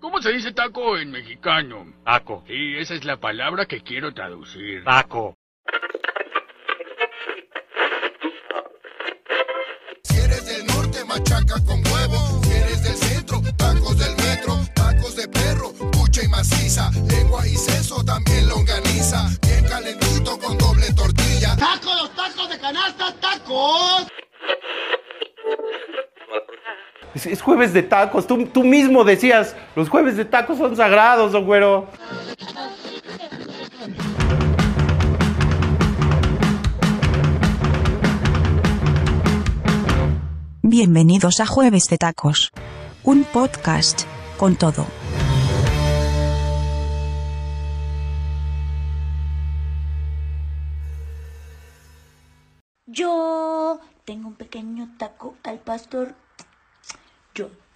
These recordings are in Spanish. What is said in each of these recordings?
¿Cómo se dice taco en mexicano? Taco. Sí, esa es la palabra que quiero traducir. Taco. Es, es jueves de tacos. Tú, tú mismo decías, los jueves de tacos son sagrados, don güero. Bienvenidos a Jueves de Tacos. Un podcast con todo. Yo tengo un pequeño taco al pastor.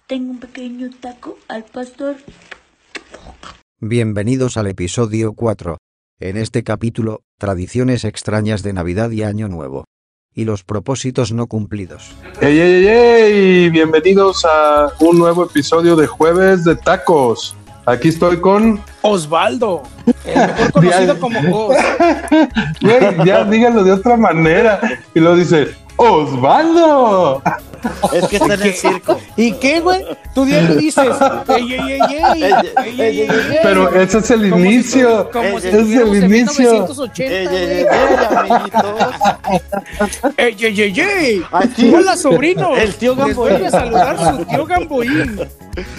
Tengo un pequeño taco al pastor. Bienvenidos al episodio 4. En este capítulo, tradiciones extrañas de Navidad y Año Nuevo. Y los propósitos no cumplidos. ¡Ey, ey, ey, ey! Bienvenidos a un nuevo episodio de Jueves de Tacos. Aquí estoy con. Osvaldo, el mejor conocido como Os. Ya díganlo de otra manera. Y lo dice: Osvaldo. Es que está en el circo. ¿Y qué, güey? Tú ya le dices, ey, ey, ey, ey, Pero ese es el inicio. ese es el inicio. Ey, ey, ey, ey, ey, ey. Hola, sobrino. El tío Gamboín. Voy a saludar su tío Gamboín.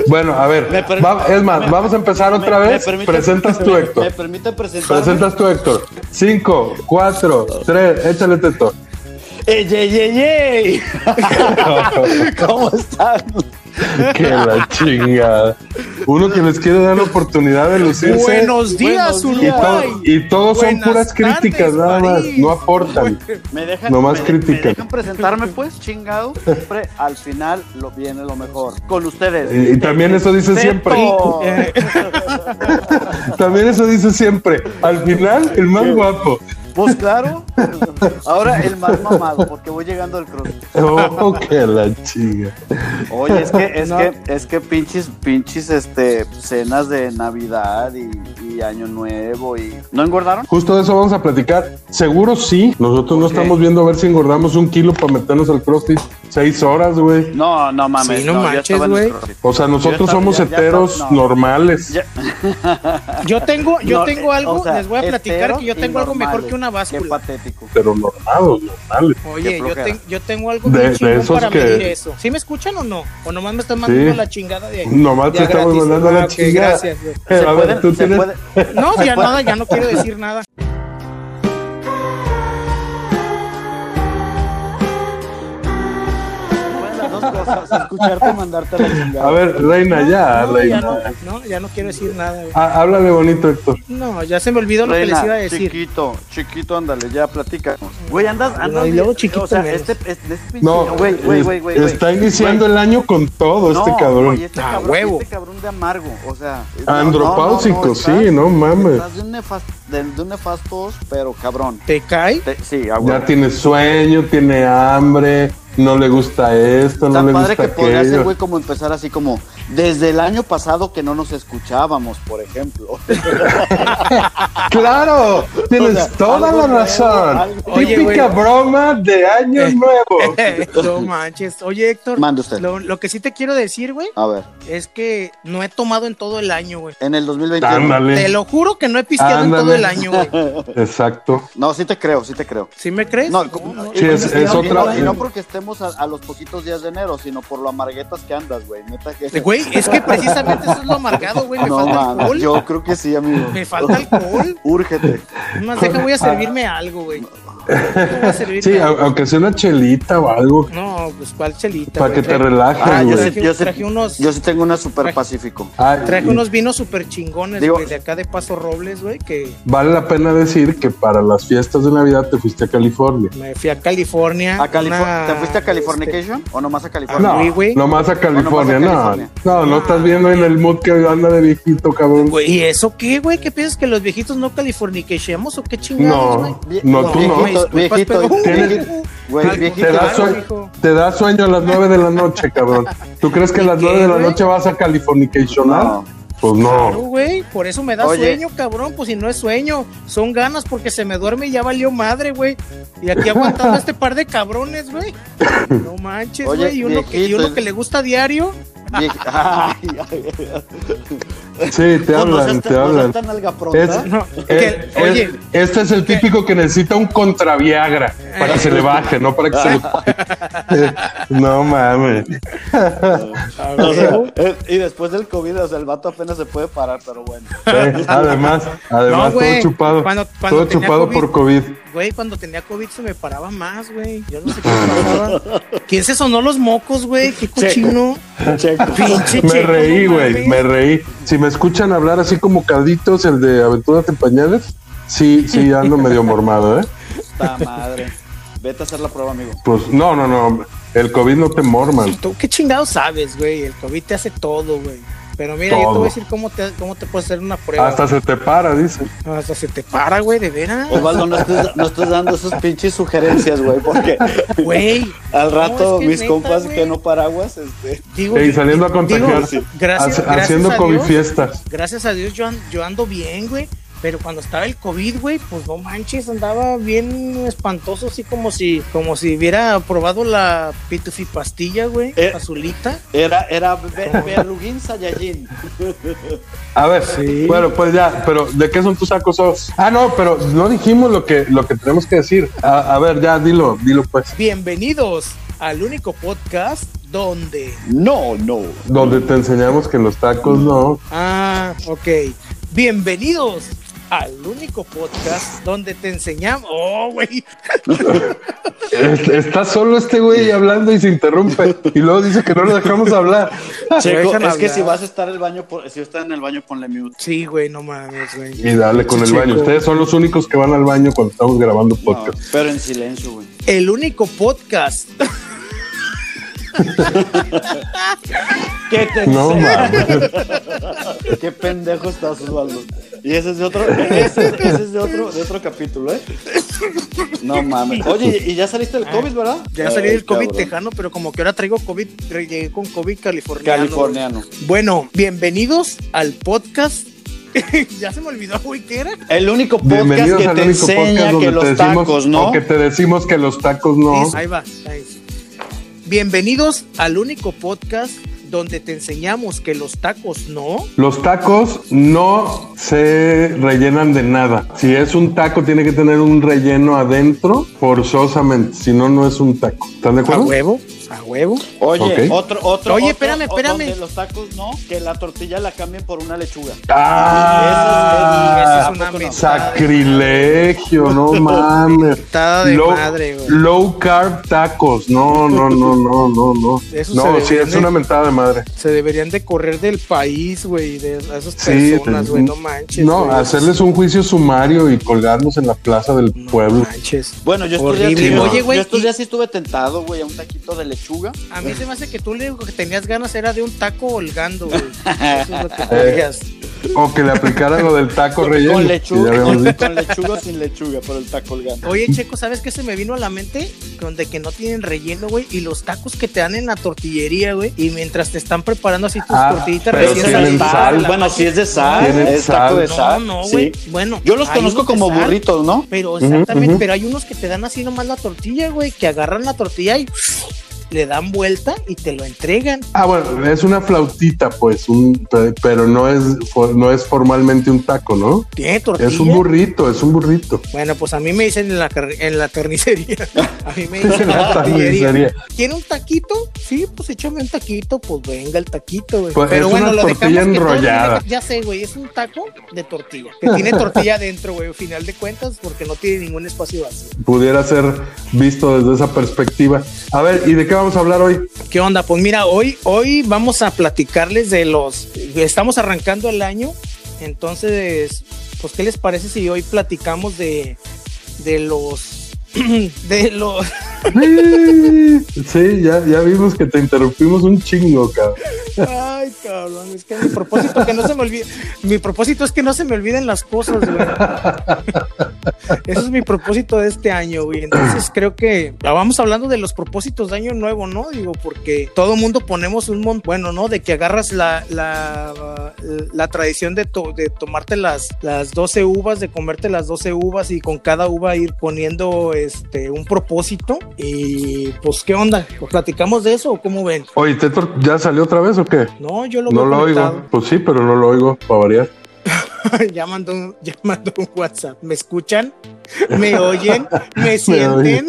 Bueno, a ver, es más, vamos a empezar otra vez. Presentas tú, Héctor. Me permite presentar. Presentas tú, Héctor. Cinco, cuatro, tres, échale, Héctor. ¡Ey, ey, ey, ey! ¿Cómo están? que la chingada. Uno que les quiere dar la oportunidad de lucirse. Buenos días, Buenos y, días. y todos son puras críticas, nada más. París. No aportan. ¿Me dejan, Nomás me, critican. ¿Me dejan presentarme, pues, chingado? Siempre al final lo viene lo mejor. Con ustedes. Y, y también eso dice Teto. siempre. También eso dice siempre. Al final, el más guapo. Pues claro. Ahora el más mamado, porque voy llegando al cross. Oh, que la chinga. Oye, es que, es que, es que pinches, pinches, este, cenas de Navidad y, y Año Nuevo y. ¿No engordaron? Justo de eso vamos a platicar. Seguro sí. Nosotros no estamos viendo a ver si engordamos un kilo para meternos al CrossFit. Seis horas, güey. No, no mames. Sí, no ya manches, güey. O sea, nosotros estaba- somos ya- ya heteros no. normales. Yo tengo, yo No, tengo algo, o sea, les voy a platicar que yo tengo algo mejor que una Qué báscula. patético. Pero normados, normales. Oye, Qué yo, ten- yo tengo algo De- de esos para que- medir eso. ¿Sí me escuchan o no? ¿O nomás me están mandando Sí. la chingada de ahí? Nomás te estamos mandando la Ah, chingada. gracias, güey. Eh, a ver, tú se tienes. puede. No, ya nada, ya no quiero decir nada. Cosas, escucharte mandarte a la chingada. A ver, reina, ya, No, ya reina. no, no, ya no quiero decir nada. güey. Ah, háblale bonito, Héctor. No, ya se me olvidó lo que les Reina, iba a decir. chiquito, chiquito, ándale, ya platícanos. Güey, andas, andas. y luego chiquito O sea, este, este, este No, güey, güey, güey, güey. güey. está iniciando el año con todo este cabrón. güey, este Ah, cabrón, huevo. Este cabrón de amargo, o sea. Andropáusico, no, no, sí, no mames. Estás de un, nefas- de, de un nefastos, pero cabrón. ¿Te cae? Te- sí, a Ya tiene sueño, tiene hambre, no le gusta esto, no Tan le padre gusta que podría ser, güey, como empezar así como desde el año pasado que no nos escuchábamos, por ejemplo. Claro, tienes O sea, toda la nuevo, razón. Oye, Típica güey. broma de año Eh. nuevo. no manches. Oye, Héctor, Mande usted. lo, lo que sí te quiero decir, güey, A ver, es que no he tomado en todo el año, güey. en el 2021. Te lo juro que no he pisteado en todo el año, güey. Exacto. No, sí te creo, sí te creo. ¿Sí me crees? No, Sí, es- y es no- otra- y no, y no porque estemos a, a los poquitos días de enero, sino por lo amarguetas que andas, güey. Neta que. Güey, es que precisamente eso es lo amargado, güey. Me no, falta man, alcohol. yo creo que sí, amigo. Me falta alcohol. Úrgete. Más deja, voy a servirme algo, güey. ¿Cómo va a servir Sí, aunque sea una chelita o algo. No, pues cuál chelita. Para que te relajes, Ah, yo güey. sí, yo sí- traje unos- yo sí tengo una super traje- pacífico. Traje unos vinos súper chingones, Digo- güey, de acá de Paso Robles, güey, que Vale la pena decir que para las fiestas de Navidad te fuiste a California. me fui a California. ¿A una- ¿Te fuiste a Californication o nomás a California? No. Sí, güey. nomás a California, nomás a no. California. No, no Ah, estás viendo en el mood que anda de viejito, cabrón. Güey, ¿y eso qué, güey? ¿Qué piensas que los viejitos no californiqueamos o qué chingados, güey? No, no, tú no. Viejito, Güey. Te da, te sueño a las 9 de la noche, cabrón. ¿Tú crees que a ¿Y las qué, 9 de la noche vas a Californicationar? No. Pues Claro, no. güey, por eso me da Oye. sueño, cabrón. Pues si no es sueño, son ganas porque se me duerme y ya valió madre, güey. Y aquí aguantando a este par de cabrones, güey. No manches, güey. Y uno, que, y viejito, uno que le gusta diario. Vie- Ay, ay, Sí, te hablan, te hablan. oye, este es el típico que necesita un contra Viagra para que se le baje, no para que se le. no mames. O sea, y después del COVID, o sea, el vato apenas se puede parar, pero bueno. Además, además No, todo chupado. Cuando- cuando todo chupado COVID. por COVID. Güey, cuando tenía COVID se me paraba más, güey. Yo no sé qué pasaba. ¿Quién se sonó los mocos, güey? Qué cochino. Pinche Me checo, reí, güey, me reí. Si me escuchan hablar así como Carditos, el de Aventuras en Pañales, sí, sí, ando medio mormado, ¿eh? Puta madre. Vete a hacer la prueba, amigo. Pues no, no, no. El COVID no te morman. ¿Tú qué chingados sabes, güey? El COVID te hace todo, güey. Pero mira, yo te voy a decir cómo te, cómo te puedes hacer una prueba. Hasta se te para, dice. Hasta se te para, güey, de veras. Osvaldo, no estés, no estés dando esas pinches sugerencias, güey, porque Güey. al rato es que mis neta, compas güey. que no paraguas, este. Digo, yo- saliendo a digo, contagiarse. gracias, Hace- gracias haciendo a COVID Dios, fiestas. Gracias a Dios yo, an- yo ando bien, güey. Pero cuando estaba el COVID, güey, pues no manches, andaba bien espantoso, así como si, como si hubiera probado la pitufi pastilla, güey, Eh. azulita. Era, era Be- Berlugin Saiyajin. A ver, bueno, pues ya, pero ¿de qué son tus sacos? Ah, no, pero no dijimos lo que, lo que tenemos que decir. A, a ver, ya, dilo, dilo pues. Bienvenidos al único podcast donde... No, no. Donde te enseñamos que los tacos no. Ah, ok. Bienvenidos al único podcast donde te enseñamos... Oh, güey. Es- Está solo este güey hablando y se interrumpe. Y luego dice que no lo dejamos hablar. Checo, es que si vas a estar en el baño, por- si estás en el baño, ponle mute. Sí, güey, no mames, güey. Y dale con el baño. Ustedes son los únicos que van al baño cuando estamos grabando No, podcast. pero en silencio, güey. El único podcast ¿Qué te No mames. Qué pendejo estás, Osvaldo. Y ese es de otro, ese, ese es de otro, de otro capítulo, ¿eh? No mames. Oye, y ya saliste del COVID, ¿verdad? Ya salí del COVID cabrón. tejano, pero como que ahora traigo COVID, llegué con COVID californiano. Californiano. Bueno, bienvenidos al podcast. ya se me olvidó, güey, ¿qué era? El único podcast que te enseña que los decimos tacos, ¿no? o que te decimos que los tacos no. Ahí va. ahí. Bienvenidos al único podcast donde te enseñamos que los tacos no. Los tacos no se rellenan de nada. Si es un taco, tiene que tener un relleno adentro, forzosamente. Si no, no es un taco. ¿Están de A acuerdo? huevo, a huevo. Oye, otro, otro. Oye, otro- espérame, espérame. donde los tacos no, que la tortilla la cambien por una lechuga. Ah, Esa es una ¿a poco no? mentada. sacrilegio, no mames. Mentada de low, madre, güey. low carb tacos. No, no, no, no, no, no. Eso No, sí, es de- una mentada de madre. Se deberían de correr del país, güey, de esas Sí, personas, güey, no manches. No, hacerles un juicio sumario y colgarnos en la plaza del No pueblo. manches. Bueno, yo Horrible. sí- Oye, güey, yo estos y- días sí estuve tentado, güey, a un taquito de lechuga. A mí se me hace que tú lo único que tenías ganas era de un taco holgando, güey. Eso es lo que querías. O que le aplicaran lo del taco relleno. Con lechuga, con, con lechuga o sin lechuga, pero el taco colgando. Oye, Checo, ¿sabes qué se me vino a la mente? Con de que no tienen relleno, güey. Y los tacos que te dan en la tortillería, güey. Y mientras te están preparando así tus Ah, tortillitas recién tienen salidas. sal. la- Bueno, si es de sal, Tienen es taco de sal. No, no, sí. güey. Bueno. Yo los conozco como sal, burritos, ¿no? Pero exactamente, pero hay unos que te dan así nomás la tortilla, güey. Que agarran la tortilla y le dan vuelta y te lo entregan. Ah, bueno, es una flautita, pues, un, pe- pero no es, no es formalmente un taco, ¿no? Tiene tortilla. Es un burrito, es un burrito. Bueno, pues a mí me dicen en la, en la carnicería. A mí me dicen en La carnicería. ¿Quiere un taquito? Sí, pues échame un taquito, pues venga el taquito, güey. Pues Pero es bueno, una lo tortilla todo enrollada. tiene- Ya sé, güey, es un taco de tortilla. Que tiene tortilla adentro, güey, al final de cuentas, porque no tiene ningún espacio vacío. Pudiera ser visto desde esa perspectiva. A ver, ¿y de qué vamos a hablar hoy? ¿Qué onda? Pues mira, hoy, hoy vamos a platicarles de los. Estamos arrancando el año, entonces, pues, ¿qué les parece si hoy platicamos de, de los. de los. Sí, ya, ya vimos que te interrumpimos un chingo, cabrón. Ay, cabrón, es que mi propósito que no se me olvide. Mi propósito es que no se me olviden las cosas, güey. Eso es mi propósito de este año, güey. Entonces creo que ah, vamos hablando de los propósitos de año nuevo, ¿no? Digo, porque todo mundo ponemos un montón, bueno, ¿no? De que agarras la, la, la tradición de, to- de tomarte las, las 12 uvas, de comerte las 12 uvas y con cada uva ir poniendo este un propósito. Y pues, ¿qué onda? ¿Platicamos de eso o cómo ven? Oye, ¿Tetor ya salió otra vez o qué? No, yo lo No lo conectado. oigo. Pues sí, pero no lo oigo, para variar. ya, mandó un, ya mandó un WhatsApp. ¿Me escuchan? ¿Me oyen? ¿Me sienten?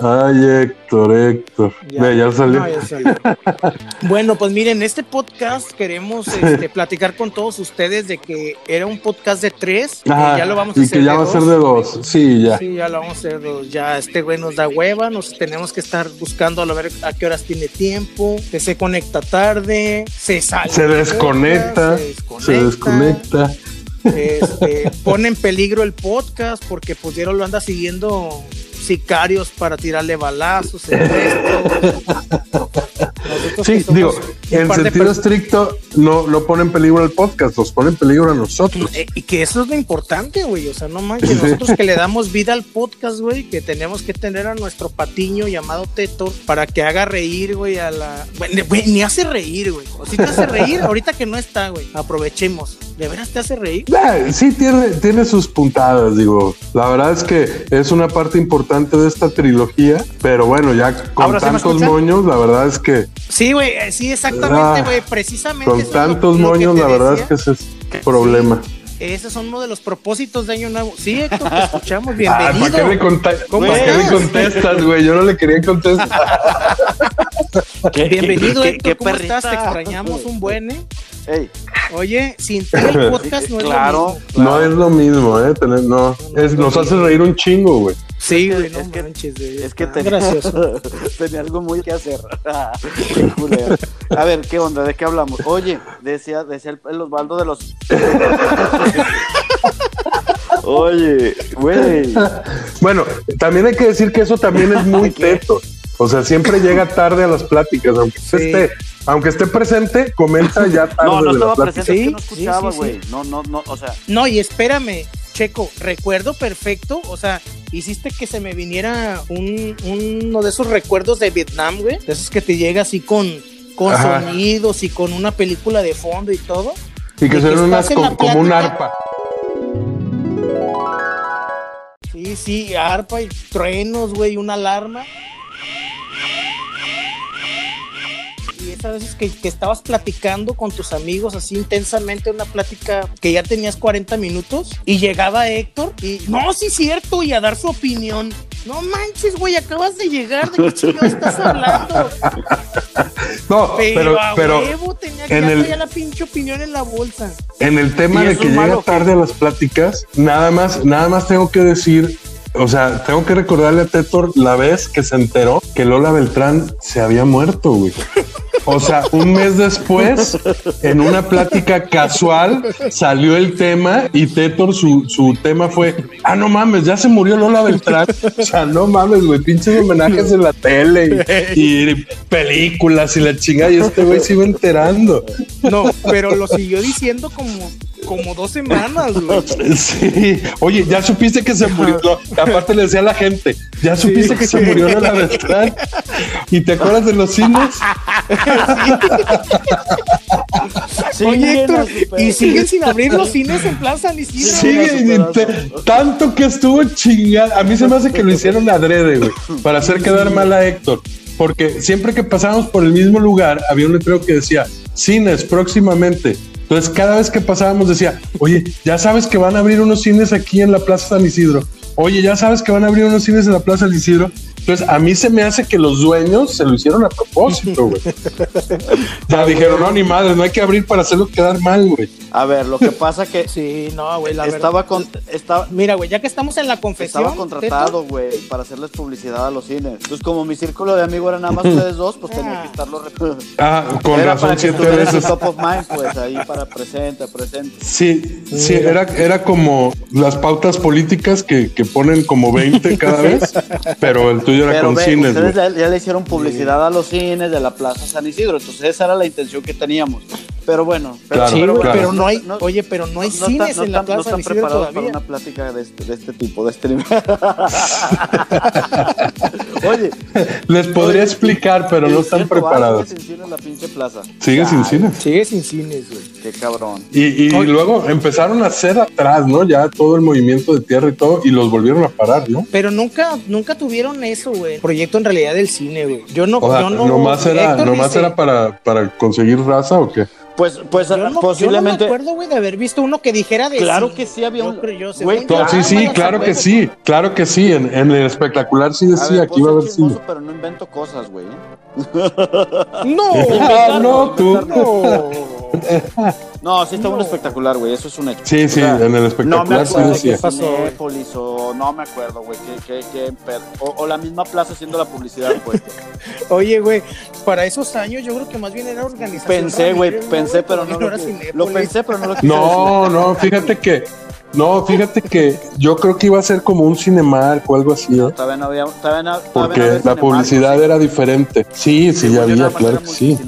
Ay, Héctor, Héctor. Ve, ya salió. No, ya salió. bueno, pues miren, este podcast queremos este, platicar con todos ustedes de que era un podcast de tres. Ajá, ya lo vamos a y hacer que ya de va a ser dos. de dos. Sí, ya. Sí, ya lo vamos a hacer de dos. Ya este güey nos da hueva, nos tenemos que estar buscando a ver a qué horas tiene tiempo, que se conecta tarde, se sale. Se desconecta. Se desconecta. Este, pone en peligro el podcast porque Pudiero lo anda siguiendo sicarios para tirarle balazos. Sí, digo, en sentido estricto, no, no pone en peligro el podcast, los pone en peligro a nosotros. Y que eso es lo importante, güey. O sea, no manches, nosotros que le damos vida al podcast, güey, que tenemos que tener a nuestro patiño llamado Tetor para que haga reír, güey, a la. Güey, ni hace reír, güey. O si te hace reír, ahorita que no está, güey. Aprovechemos. ¿De veras te hace reír? Sí, tiene, tiene sus puntadas, digo. La verdad es que es una parte importante de esta trilogía, pero bueno, ya con ¿Ahora sí me tantos moños, la verdad es que Sí, güey, eh, sí, exactamente, Ah, güey. Precisamente. con es tantos lo moños, la verdad es que ese es el problema. Ese son uno de los propósitos de Año Nuevo. Sí, Héctor, te escuchamos. Ah, Bienvenido. ¿para qué, ¿Cómo ¿para qué le estás? contestas, güey? Yo no le quería contestar. Bienvenido, qué- Héctor. qué ¿Cómo estás? Te extrañamos un buen, ¿eh? Oye, sin ti el podcast no es claro, lo mismo. No es lo mismo, ¿eh? No, es, nos hace reír un chingo, güey. Sí, güey, no es que- manches, güey. es que tenía, gracioso. tenía algo muy que hacer. Qué culero. A ver, ¿qué onda? ¿De qué hablamos? Oye, decía, decía el, el Osvaldo de los. Oye, güey. Bueno, también hay que decir que eso también es muy teto. O sea, siempre llega tarde a las pláticas, aunque Sí. esté, aunque esté presente, comenta ya tarde No, no estaba presente, es que no escuchaba, sí, güey. sí. No, no, no, o sea, No, y espérame, Checo, recuerdo perfecto, o sea, hiciste que se me viniera un, uno de esos recuerdos de Vietnam, güey, de esos que te llega así con, con Ajá. sonidos y con una película de fondo y todo. Y que ven unas como, un arpa. Sí, sí, arpa y truenos, güey, una alarma. Esas veces que, que estabas platicando con tus amigos así intensamente, una plática que ya tenías 40 minutos, y llegaba Héctor y, no, sí, cierto, y a dar su opinión. No manches, güey, acabas de llegar, ¿de qué estás hablando? No, Pero, pero, a pero huevo tenía que en ya el- traía la pinche opinión en la bolsa. en el tema ¿Y de que llega tarde a las pláticas, nada más, nada más tengo que decir, o sea, tengo que recordarle a Tetor la vez que se enteró que Lola Beltrán se había muerto, güey. O sea, un mes después, en una plática casual, salió el tema y Tetor, su, su tema fue, ah, no mames, ya se murió Lola Beltrán. O sea, no mames, güey, pinches homenajes en la tele y, y películas y la chingada. Y este güey se iba enterando. No, pero lo siguió diciendo como, como dos semanas, güey. Sí, oye, ya supiste que se murió. No, aparte le decía a la gente, ya supiste que se murió Lola Beltrán. ¿Y te acuerdas de los cines? Oye, Héctor, y siguen sin abrir los cines en Plaza San Isidro. Sigue, y te- tanto que estuvo chingada. A mí se me hace que lo hicieron adrede, güey, para hacer quedar mal a Héctor. porque siempre que pasábamos por el mismo lugar, había un letrero que decía cines próximamente. Entonces, cada vez que pasábamos decía, oye, ya sabes que van a abrir unos cines aquí en la Plaza San Isidro. Oye, ya sabes que van a abrir unos cines en la Plaza San Isidro. Entonces, a mí se me hace que los dueños se lo hicieron a propósito, güey. ya dijeron, no, ni madre, no hay que abrir para hacerlo quedar mal, güey. A ver, lo que pasa que Sí, no, güey, la estaba verdad. con, estaba, Mira, güey, ya que estamos en la confesión. estaba contratado, güey, para hacerles publicidad a los cines. Entonces, como mi círculo de amigos era nada más ustedes dos, pues tenía que estarlo. Ah, con era razón, siete veces. top of mind, pues ahí para presente, presente. Sí, sí, era, era como las pautas políticas que, que ponen como 20 cada vez, pero el tuyo era Pero con ve, cines, ustedes ya, ya le hicieron publicidad a los cines de la Plaza San Isidro, entonces esa era la intención que teníamos. Pero bueno, pero, Claro, Sí, pero güey, claro. pero no hay, oye, pero no hay no cines no en la no Plaza están de Isidro preparados todavía. para una plática de este, de este tipo, de este nivel. Oye, Les podría explicar, pero no es están preparados. sigue sin cine la pinche plaza. Sigue sin Ay, cine. Sigue sin cines, güey. Qué cabrón. Y, y luego empezaron a hacer atrás, ¿no? Ya todo el movimiento de tierra y todo, y los volvieron a parar, ¿no? Pero nunca, nunca tuvieron eso, güey. Proyecto en realidad del cine, güey. Yo no, O sea, yo no. nomás era, Héctor nomás dice- era para, para conseguir raza o qué? Pues, pues Yo no, posiblemente. Yo no me acuerdo, güey, de haber visto uno que dijera de Claro cine. que sí había un- yo, No, sí, sí, claro que sí, claro que sí. En, en el espectacular sí decía que iba a haber cine. pero no invento cosas, güey. No, Ah, no, tú. no. No, sí está un No. espectacular, güey, eso es un hecho. Sí, sí, O sea, en el No me espectacular sí acuerdo ¿Qué pasó, güey? O no me acuerdo, güey, que, que per- o, o la misma plaza haciendo la publicidad, pues. Oye, güey, para esos años yo creo que más bien era organización. Pensé, güey, pensé, güey, pero no lo, pensé, pero no lo quise No, no, fíjate que, no, fíjate que yo creo que iba a ser como un Cinemark o algo así. ¿eh? Todavía no había, todavía no, todavía no porque había la Cinemark, publicidad ¿sí? era diferente. Sí, sí, ya había, claro que sí.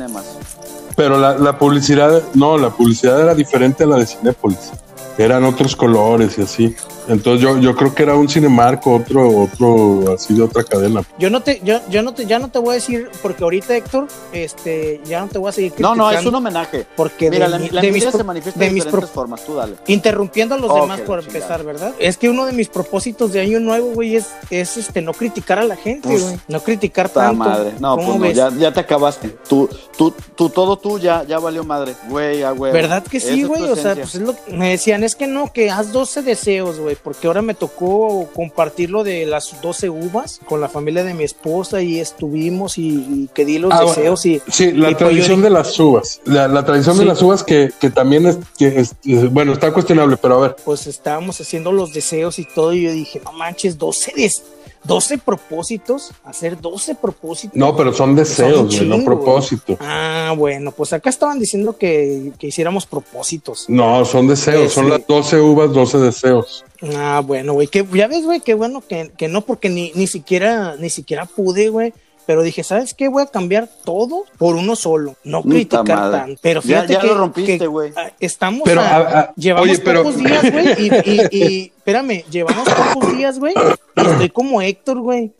Pero la, la publicidad, no, la publicidad era diferente a la de Cinépolis. Eran otros colores y así. Entonces yo, yo creo que era un Cinemark, otro, otro, así de otra cadena. Yo no te, yo, yo no te, ya no te voy a decir, porque ahorita Héctor, este, ya no te voy a seguir No, no, es un criticando, homenaje. porque Mira, de, la, la de mis se manifiesta de de mis diferentes formas, tú dale. interrumpiendo a los demás por chingada. empezar, ¿verdad? Es que uno de mis propósitos de año nuevo, güey, es, es este no criticar a la gente, Pues, güey, no criticar Ta tanto. madre. No, ¿Cómo pues no, ya, ya te acabaste. Tú, tú, tú, todo tú ya, ya valió madre. Güey, a güey. ¿Verdad que sí, güey? O sea, pues es lo que me decían, es que no, que haz 12 deseos, güey, porque ahora me tocó compartir lo de las 12 uvas con la familia de mi esposa y estuvimos y, y que di los Ah, deseos y... Sí, la y pues tradición de las uvas. La, la tradición de las uvas que, que también es, que es- bueno, está cuestionable, pero a ver. pues estábamos haciendo los deseos y todo y yo dije, no manches, 12 des 12 propósitos, hacer 12 propósitos. No, pero son deseos, Son güey, no chingo, propósito. Ah, bueno, pues acá estaban diciendo que, que hiciéramos propósitos. No, son deseos, son Sí. las 12 uvas, 12 deseos. Ah, bueno, güey, que ya ves, güey, qué bueno que, que no, porque ni, ni siquiera, ni siquiera pude, güey. Pero dije, ¿sabes qué? Voy a cambiar todo por uno solo. No Puta criticar madre. tanto. Pero fíjate ya que, lo rompiste, güey. ah, estamos Pero, a- a- a- llevamos oye, pero- pocos días, güey, y, y, y- espérame, llevamos pocos días, güey, y estoy como Héctor, güey.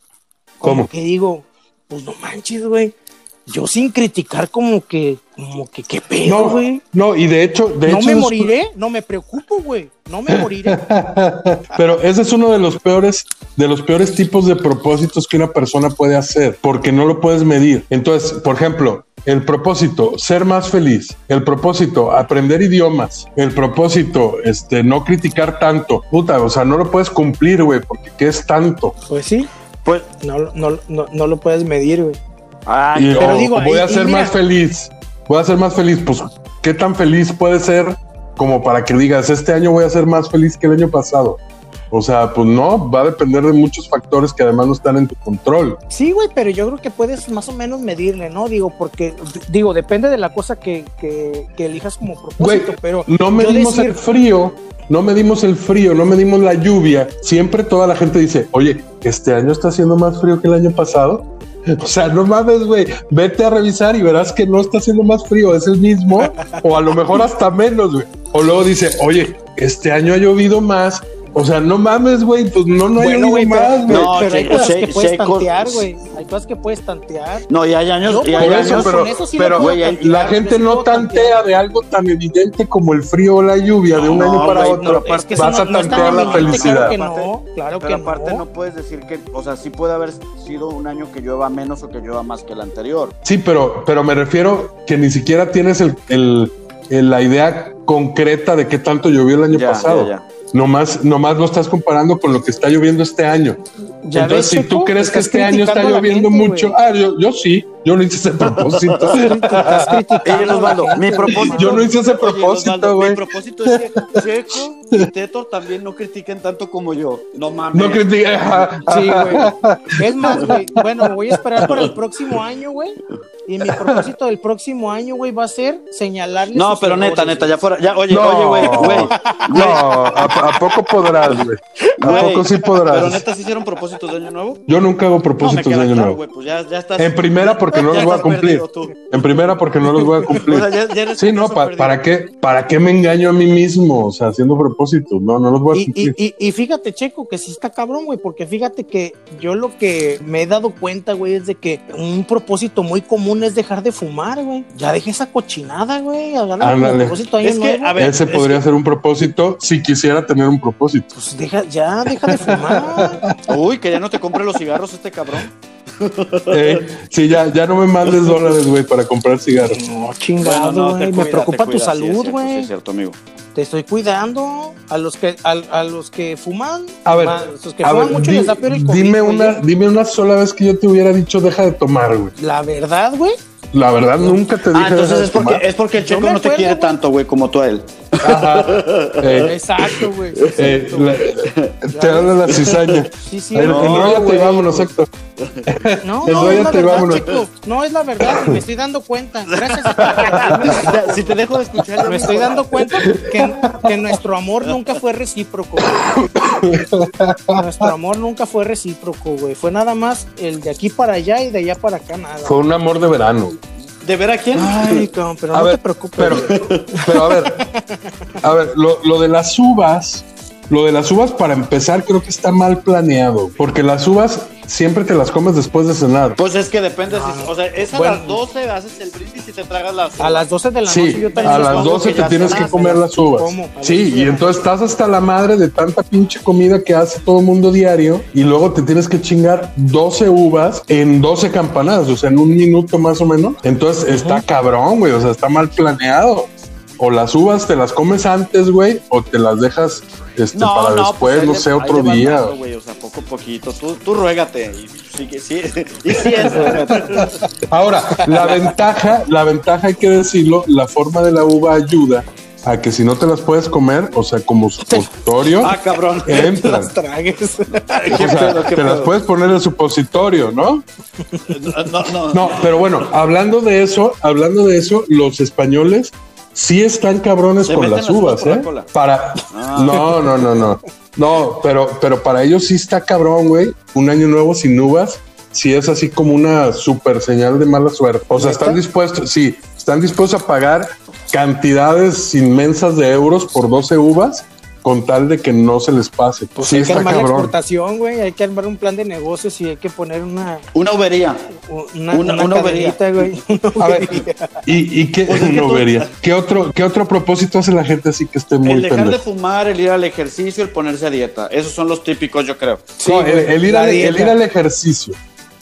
Como ¿Cómo? que digo, pues no manches, güey. Yo sin criticar como que, como que qué pedo, No, güey. no, y de hecho, de No hecho me es- moriré, no me preocupo, güey. No me moriré. Pero ese es uno de los peores, de los peores tipos de propósitos que una persona puede hacer, porque no lo puedes medir. Entonces, por ejemplo, el propósito, ser más feliz, el propósito, aprender idiomas, el propósito, este, no criticar tanto, puta, o sea, no lo puedes cumplir, güey, porque ¿qué es tanto? Pues sí, Pues, no, no, no, no lo puedes medir, güey. Ay, Y, pero o digo, voy y- a y ser mira- más feliz, voy a ser más feliz, pues, ¿qué tan feliz puede ser como para que digas, este año voy a ser más feliz que el año pasado? O sea, pues no, va a depender de muchos factores que además no están en tu control. Sí, güey, pero yo creo que puedes más o menos medirle, ¿no? Digo, porque, digo, depende de la cosa que, que, que elijas como propósito, Güey, pero no medimos decir- el frío, no medimos el frío, no medimos la lluvia. Siempre toda la gente dice, oye, este año está haciendo más frío que el año pasado. O sea, no mames, güey, vete a revisar y verás que no está haciendo más frío, es el mismo, o a lo mejor hasta menos, güey. O luego dice, oye, este año ha llovido más, O sea, no mames, güey, pues no, no hay Bueno, pero, más, güey. pero- No, pero hay cosas que puedes tantear, güey. Hay cosas que puedes tantear. No, y hay años, y hay eso, años. pero, eso sí pero tantear, la gente no tantea tantear. de algo tan evidente como el frío o la lluvia de un año para otro. pero Es que Vas no- a tantear la felicidad. Claro que no, claro Pero que aparte no. no puedes decir que, o sea, sí puede haber sido un año que llueva menos o que llueva más que el anterior. Sí, pero, pero me refiero que ni siquiera tienes el, el- el- la idea concreta de qué tanto llovió el año Ya, pasado. ya, ya. Nomás, nomás lo estás comparando con lo que está lloviendo este año. ¿Ya Entonces, ves, si tú crees que este año está lloviendo gente, mucho, ah, yo, yo sí, yo no hice ese propósito. Mi propósito. Yo no hice ese propósito, güey. Mi propósito es que Checo y Teto también no critiquen tanto como yo. No mames. No critiqué. Sí, güey. Es más, güey. Bueno, voy a esperar para el próximo año, güey. Y mi propósito del próximo año, güey, va a ser señalarles. No, pero neta, errores, neta, ya fuera. Ya, oye, No. oye, güey, güey. No, ¿a, a poco podrás, güey? ¿A güey, poco sí podrás? Pero neta, ¿sí hicieron propósitos de año nuevo? Yo nunca hago No, propósitos queda de año claro, nuevo. güey, pues ya, ya estás. En primera porque no los voy a cumplir. En primera porque no los voy a cumplir. O sea, ya- ya eres Sí, no, pa-. ¿para qué? ¿Para qué me engaño a mí mismo? O sea, haciendo propósitos. No, no los voy a cumplir. y, y, y fíjate, Checo, que sí está cabrón, güey, porque fíjate que yo lo que me he dado cuenta, güey, es de que un propósito muy común es dejar de fumar, güey. Ya dejé esa cochinada, güey. Propósito Es que, a ver, Ese es podría que- ser un propósito si quisiera tener un propósito. Pues deja, ya, deja de fumar. Uy, que ya no te compre los cigarros este cabrón. Eh, sí, ya, ya no me mandes dólares, güey, para comprar cigarros. No, chingado, Bueno, no, güey. te me preocupa tu cuida, sí, es salud, güey. Sí, es cierto, amigo. Te estoy cuidando. A los que, a, a los que fuman, A ver, ma- los que a fuman ver, mucho di- les da peor el COVID, dime güey. una, dime una sola vez que yo te hubiera dicho deja de tomar, güey. La verdad, güey. La verdad, nunca te dije Ah, entonces deja de es porque, tomar. es porque el checo no te acuerdo, quiere güey. tanto, güey, como tú a él. Ajá. Eh, Exacto, güey. eh, Exacto, güey. te habla la cizaña. Sí, sí, Eh, no, y vámonos, Héctor. No, no, es la y verdad. No, es la verdad, me estoy dando cuenta. Gracias. Si te dejo de escuchar, me estoy dando cuenta que, que nuestro amor nunca fue recíproco. güey. Nuestro amor nunca fue recíproco, güey. Fue nada más el de aquí para allá y de allá para acá, nada. Fue un amor de verano. ¿De ver a quién? Ay, cabrón, pero A no ver, te preocupes. Pero, pero a ver, a ver, lo, lo de las uvas, lo de las uvas para empezar creo que está mal planeado, porque las uvas siempre te las comes después de cenar. Pues es que depende. si, o sea, es a Bueno. las 12 haces el brindis y te tragas las. A las 12 de la noche Sí, yo también a las pongo 12 que te tienes que comer las uvas. como, Sí, 12 de y entonces estás hasta la madre de tanta pinche comida que hace todo el mundo diario y luego te tienes que chingar 12 uvas en 12 campanadas, o sea, en un minuto más o menos. Entonces está cabrón, güey, o sea, está mal planeado. O las uvas te las comes antes, güey, o te las dejas este, para después, pues ahí no sé, otro día. dando, güey, o sea, poco a poquito. Tú, tú ruégate. Y sí, que sí, y sí es. Ahora, la ventaja, la ventaja hay que decirlo, la forma de la uva ayuda a que si no te las puedes comer, o sea, como supositorio, ah, cabrón. entran. Las tragues. O sea, te las puedes poner en supositorio, ¿no? No, no. No, pero bueno, hablando de eso, hablando de eso, los españoles sí están cabrones con las uvas la ¿eh? Para Ah. No, no, no, no. No, pero pero para ellos sí está cabrón, güey. Un año nuevo sin uvas sí es así como una super señal de mala suerte. O sea, están dispuestos, sí, están dispuestos a pagar cantidades inmensas de euros por 12 uvas con tal de que no se les pase. Pues sí hay que armar la exportación, güey. Hay que armar un plan de negocios y hay que poner una, Una uvería. una, Una- una, una güey. A ver, ¿y, y qué, Pues es que no tú- vería? ¿Qué otro, ¿Qué otro propósito hace la gente así que esté muy El dejar de fumar, el ir al ejercicio, el ponerse a dieta. Esos son los típicos, yo creo. Sí, No, el, ir al, el dieta. ir al ejercicio.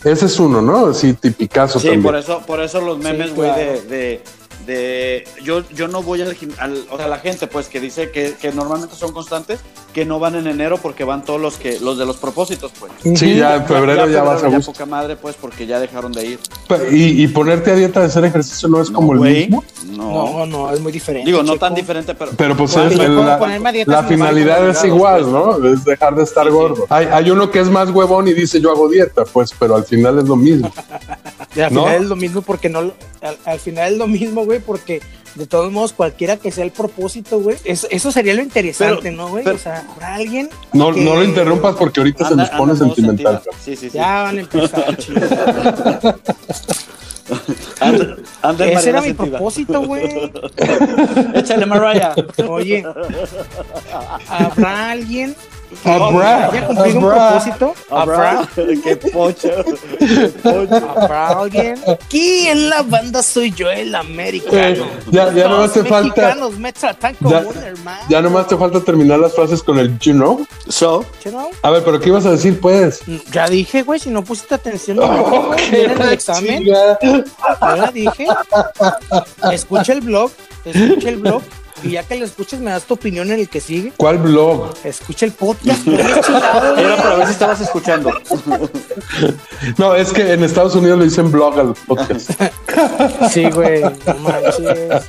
Ese es uno, ¿no? Sí, tipicazo Sí, también. por eso, por eso los memes, güey, claro. de, de, de- yo, yo no voy al, al- o sea, la gente, pues, que dice que, que normalmente son constantes, que no van en enero porque van todos los que, los de los propósitos, pues. Sí, ya en febrero ya, vas a ya poca madre, pues, porque ya dejaron de ir. Y, y ponerte a dieta de hacer ejercicio no es como el mismo. No. No, no, es muy diferente. Digo, no Checo. tan diferente, pero. Pero pues es el- la, ponerme a dieta la finalidad es igual, pues. ¿no? Es dejar de estar gordo. Hay, hay uno que es más huevón y dice yo hago dieta, pues, pero al final es lo mismo. Al ¿No? final es lo mismo porque no. Al, al final es lo mismo, güey, porque de todos modos, cualquiera que sea el propósito, güey, eso, eso sería lo interesante, Pero- ¿no, güey? pero- o sea, por alguien. No, que- no lo interrumpas porque ahorita se nos pone sentimental. Sí, sí, sí. Ya van a empezar, chicos. Anda, anda en Ese era mi propósito, güey. Échale, Mariah. Oye, ¿habrá alguien Abra, cumplido un abra. propósito. Habrá. Qué pocho. Qué pocho. ¿Habrá alguien? Aquí en la banda soy yo el americano. Eh, ya- ya nomás te Los falta- Ya, ya nomás te falta terminar las frases con el you know. So, ¿Sí, no? A ver, pero ¿qué ibas a decir, pues? Ya dije, güey, si no pusiste atención, no, en el examen. Ya la dije. Escucha el blog, escucha el blog. Y ya que lo escuches, me das tu opinión en el que sigue. ¿Cuál blog? Escucha el podcast. era para ver si estabas escuchando. No, es que en Estados Unidos le dicen blog al podcast. Sí, güey, no manches.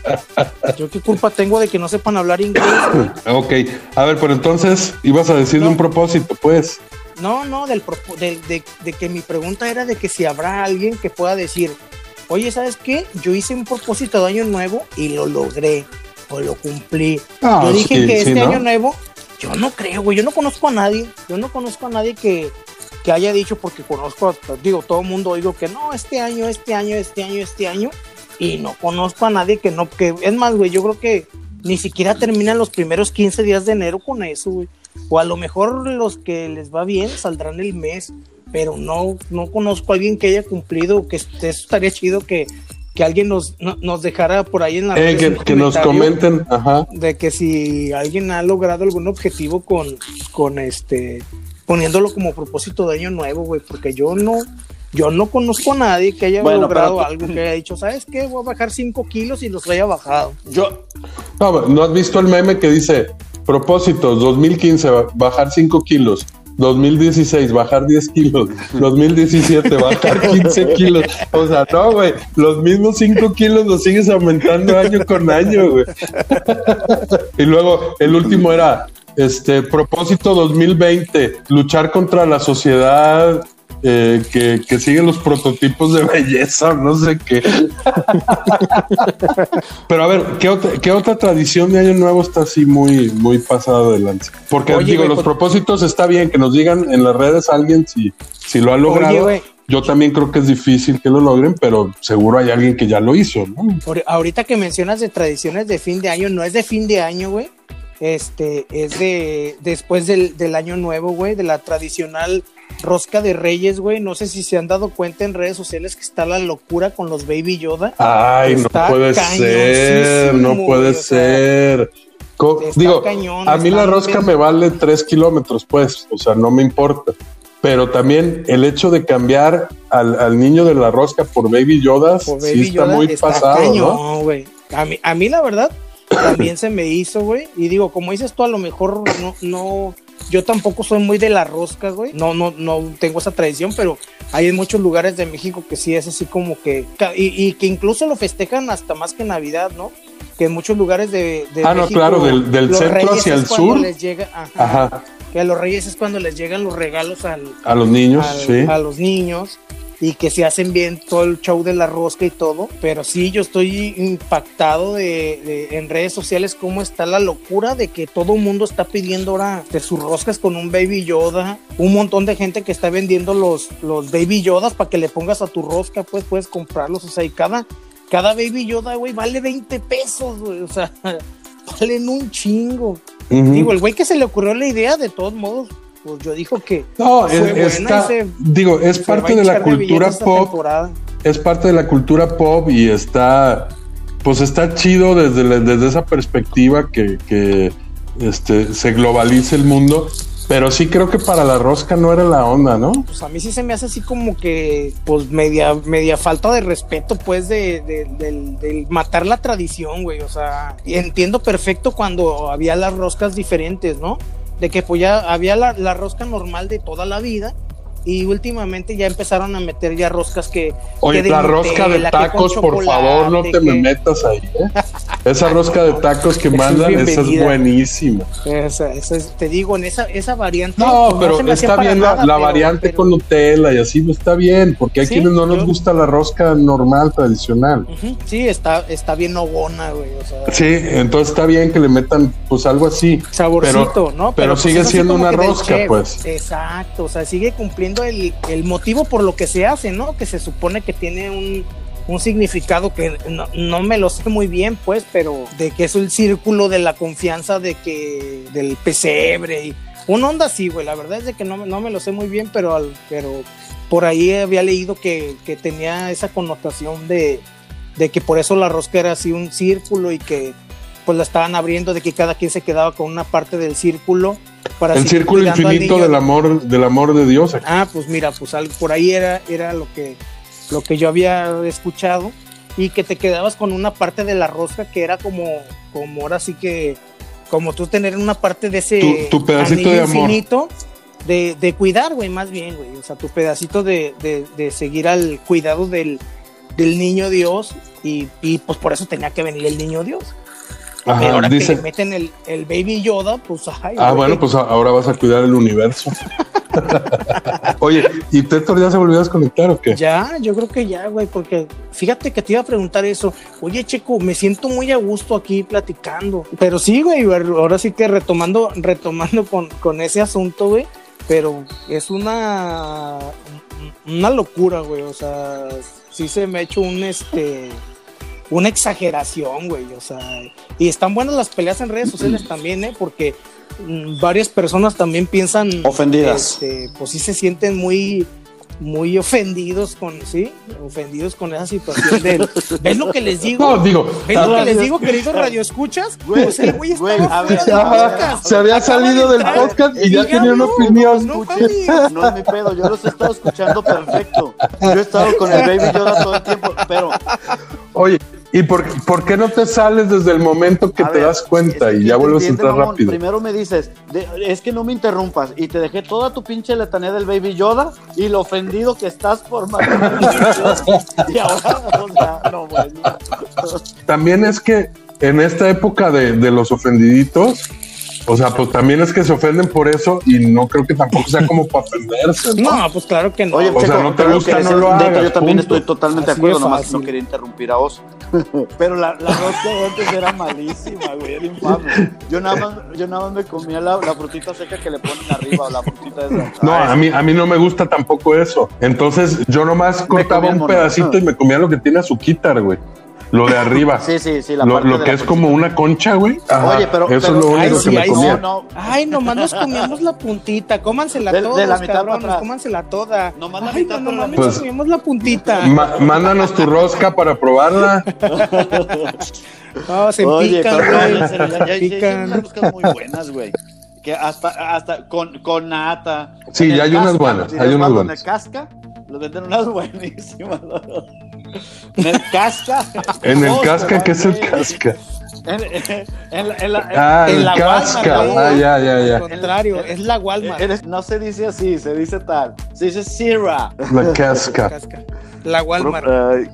Yo qué culpa tengo de que no sepan hablar inglés, güey. ok, a ver, pero entonces ibas a decir de un propósito, pues. No, no, del, de que mi pregunta era de que si habrá alguien que pueda decir, oye, ¿sabes qué? Yo hice un propósito de año nuevo y lo logré o lo cumplí. Ah, yo dije sí, que sí, este ¿no? año nuevo, yo no creo, güey, yo no conozco a nadie, yo no conozco a nadie que, que haya dicho, porque conozco, digo, todo el mundo digo que no, este año, este año, este año, este año, y no conozco a nadie que no, que es más, güey, yo creo que ni siquiera terminan los primeros 15 días de enero con eso, güey. O a lo mejor los que les va bien saldrán el mes, pero no, no conozco a alguien que haya cumplido, que eso estaría chido que, que alguien nos, no- nos dejara por ahí en la Eh, que, que nos comenten, ajá. de que si alguien ha logrado algún objetivo con, con este poniéndolo como propósito de año nuevo, güey, porque yo no, yo no conozco a nadie que haya Bueno, logrado pero- algo que haya dicho, ¿sabes qué? Voy a bajar 5 kilos y los haya bajado. Yo, No, ¿no has visto el meme que dice propósitos 2015 ba- bajar 5 kilos, 2016 bajar 10 kilos, 2017 bajar 15 kilos? O sea, no, güey, los mismos 5 kilos los sigues aumentando año con año, güey. y luego el último era este propósito 2020, luchar contra la sociedad. Eh, que, que sigue los prototipos de belleza, no sé qué. Pero a ver, ¿qué otra, qué otra tradición de Año Nuevo está así muy, muy pasada de lanza? Porque Oye, digo, los pues- propósitos está bien que nos digan en las redes alguien si, si lo ha logrado. Yo también creo que es difícil que lo logren, pero seguro hay alguien que ya lo hizo, ¿no? Ahori- Ahorita que mencionas de tradiciones de fin de año, no es de fin de año, güey. Este, es de después del, del año nuevo, güey, de la tradicional rosca de reyes, güey. No sé si se han dado cuenta en redes sociales que está la locura con los Baby Yoda. Ay, no Está puede ser, no puede ser. Co- está digo, cañón, a mí está la rosca bien. me vale tres kilómetros, pues, o sea, no me importa. Pero también el hecho de cambiar al, al niño de la rosca por Baby Yodas, Por sí Baby está Yoda muy está pasado. A mí, a mí la verdad también se me hizo, güey. Y digo, como dices tú, a lo mejor no, no, yo tampoco soy muy de la rosca, güey. No, no, no tengo esa tradición, pero hay en muchos lugares de México que sí es así como que, y, y que incluso lo festejan hasta más que Navidad, ¿no? Que en muchos lugares de, de Ah, no, claro, del- del centro hacia el sur. les llega, ajá, Ajá, que a los reyes es cuando les llegan los regalos al, a los niños, al- sí. a los niños y que se hacen bien todo el show de la rosca y todo, pero sí yo estoy impactado de, de- en redes sociales cómo está la locura de que todo el mundo está pidiendo ahora de sus roscas con un baby Yoda, un montón de gente que está vendiendo los, los baby Yodas para que le pongas a tu rosca, pues puedes comprarlos, o sea, y cada, cada baby Yoda, güey, vale 20 pesos, güey, o sea, valen un chingo. Ujú. Digo, el güey que se le ocurrió la idea, de todos modos, pues yo dijo que No, fue es- buena está, y se- digo, es se parte de la cultura pop, temporada. es parte de la cultura pop y está, pues está chido desde, la- desde esa perspectiva que, que este, se globalice el mundo, pero sí creo que para la rosca no era la onda, ¿no? Pues a mí sí se me hace así como que, pues media, media falta de respeto, pues, de, de- del, del matar la tradición, güey. O sea, entiendo perfecto cuando había las roscas diferentes, ¿no? De que pues ya había la, la rosca normal de toda la vida. Y últimamente ya empezaron a meter ya roscas que. Oye, que de la rosca de Nutella, que con tacos, por favor, no te chocolate, me que- metas ahí, ¿eh? Esa rosca de tacos que Esa es mandan, esa es buenísima. Esa- esa es- te digo, en esa, esa variante. No, pues, pero está bien la, nada, la pero- variante pero- con Nutella y así, pues está bien, porque hay Sí, quienes no nos gusta la rosca normal, tradicional. Ujú, Sí, está, está bien obona, güey. O sea, Sí, entonces está bien que le metan pues algo así. saborcito, pero, ¿no? Pero, pues, sigue siendo una que rosca, chef. pues. Exacto, o sea, sigue cumpliendo el, el motivo por lo que se hace, ¿no? Que se supone que tiene un, un significado que no, no me lo sé muy bien, pues, pero de que es el círculo de la confianza de que del pesebre y una onda así, güey. La verdad es de que no, no me lo sé muy bien, pero, al- pero por ahí había leído que, que tenía esa connotación de, de que por eso la rosca era así un círculo y que pues la estaban abriendo, de que cada quien se quedaba con una parte del círculo. Para El círculo infinito del amor, del amor de Dios. Ah, pues mira, pues algo por ahí era, era lo que lo que yo había escuchado y que te quedabas con una parte de la rosca que era como como ahora sí que como tú tener una parte de ese Tu- tu pedacito de amor. infinito de, de cuidar, güey, más bien, güey, o sea, tu pedacito de, de, de seguir al cuidado del, del niño Dios y, y pues por eso tenía que venir el niño Dios. Ajá, Pero ahora que dice- le meten el, el baby Yoda, pues ay, Ah, güey. bueno, pues ahora vas a cuidar el universo. Oye, ¿y Tetor ya se volvió a desconectar o qué? Ya, yo creo que ya, güey, porque fíjate que te iba a preguntar eso. Oye, Checo, me siento muy a gusto aquí platicando. Pero sí, güey, ahora sí que retomando, retomando con, con ese asunto, güey. Pero es una, una locura, güey. O sea, sí se me ha hecho un, este, una exageración, güey. O sea, y están buenas las peleas en redes sociales también, ¿eh? Porque mm, varias personas también piensan Ofendidas. este, pues sí se sienten muy muy ofendidos con sí ofendidos con esa situación del ¿ves lo que les digo? No, digo, ¿ves lo que les digo queridos radioescuchas? Güey, pues el güey güey, estaba a ver, fuera del podcast. se había salido del podcast y ya tenía una opinión. No, mames. no es mi pedo, yo los he estado escuchando perfecto. Yo he estado con el Baby Yoda todo el tiempo, pero Oye, ¿y por, por qué no te sales desde el momento que A te ver, das cuenta es que y ya vuelves a entrar mamón. rápido? Primero me dices, de- es que no me interrumpas y te dejé toda tu pinche letanía del Baby Yoda y lo ofendido que estás por y ahora, o sea, no, bueno. También es que en esta época de, de los ofendiditos, o sea, pues también es que se ofenden por eso y no creo que tampoco sea como para ofenderse, ¿no? No, pues claro que no. Oye, O sea, Checo, no te gusta, que no lo de hecho, hagas, Yo también punto. estoy totalmente Así de acuerdo, nomás no quería interrumpir a Oso. Pero la, la rosca de antes era malísima, güey, era infame. Yo nada más, yo nada más me comía la, la frutita seca que le ponen arriba, o la frutita esa. No, a mí, a mí no me gusta tampoco eso. Entonces yo nomás cortaba un pedacito y me comía lo que tiene azuquitar, güey. Lo de arriba. Sí, sí, sí, la lo parte lo de que la es como una concha, güey. Ajá, Oye, pero- Eso pero- es lo Ay, único sí, que me ay, comía. No, no, Ay, nomás nos comíamos la puntita, cómansela De- de todos, la mitad cabrones, cómansela toda. Nomás la Ay, mitad no, nomás la nos comíamos la puntita. Ma- mándanos tu rosca para probarla. No, se Oye, pican, güey. ya, ya, pican. unas roscas muy buenas, güey. Que hasta, hasta con, con nata. Sí, ya hay unas buenas, si hay unas buenas. Casca, los venden unas buenísimas. En el casca. En el casca, ¿qué es el casca? En, en- en la- en la- Ah, En el la casca. Walmart, Ah, güey. ya, ya, Al ya. contrario, es la Walmart. no se dice así, se dice tal. Se dice Sierra. La casca. La Walmart.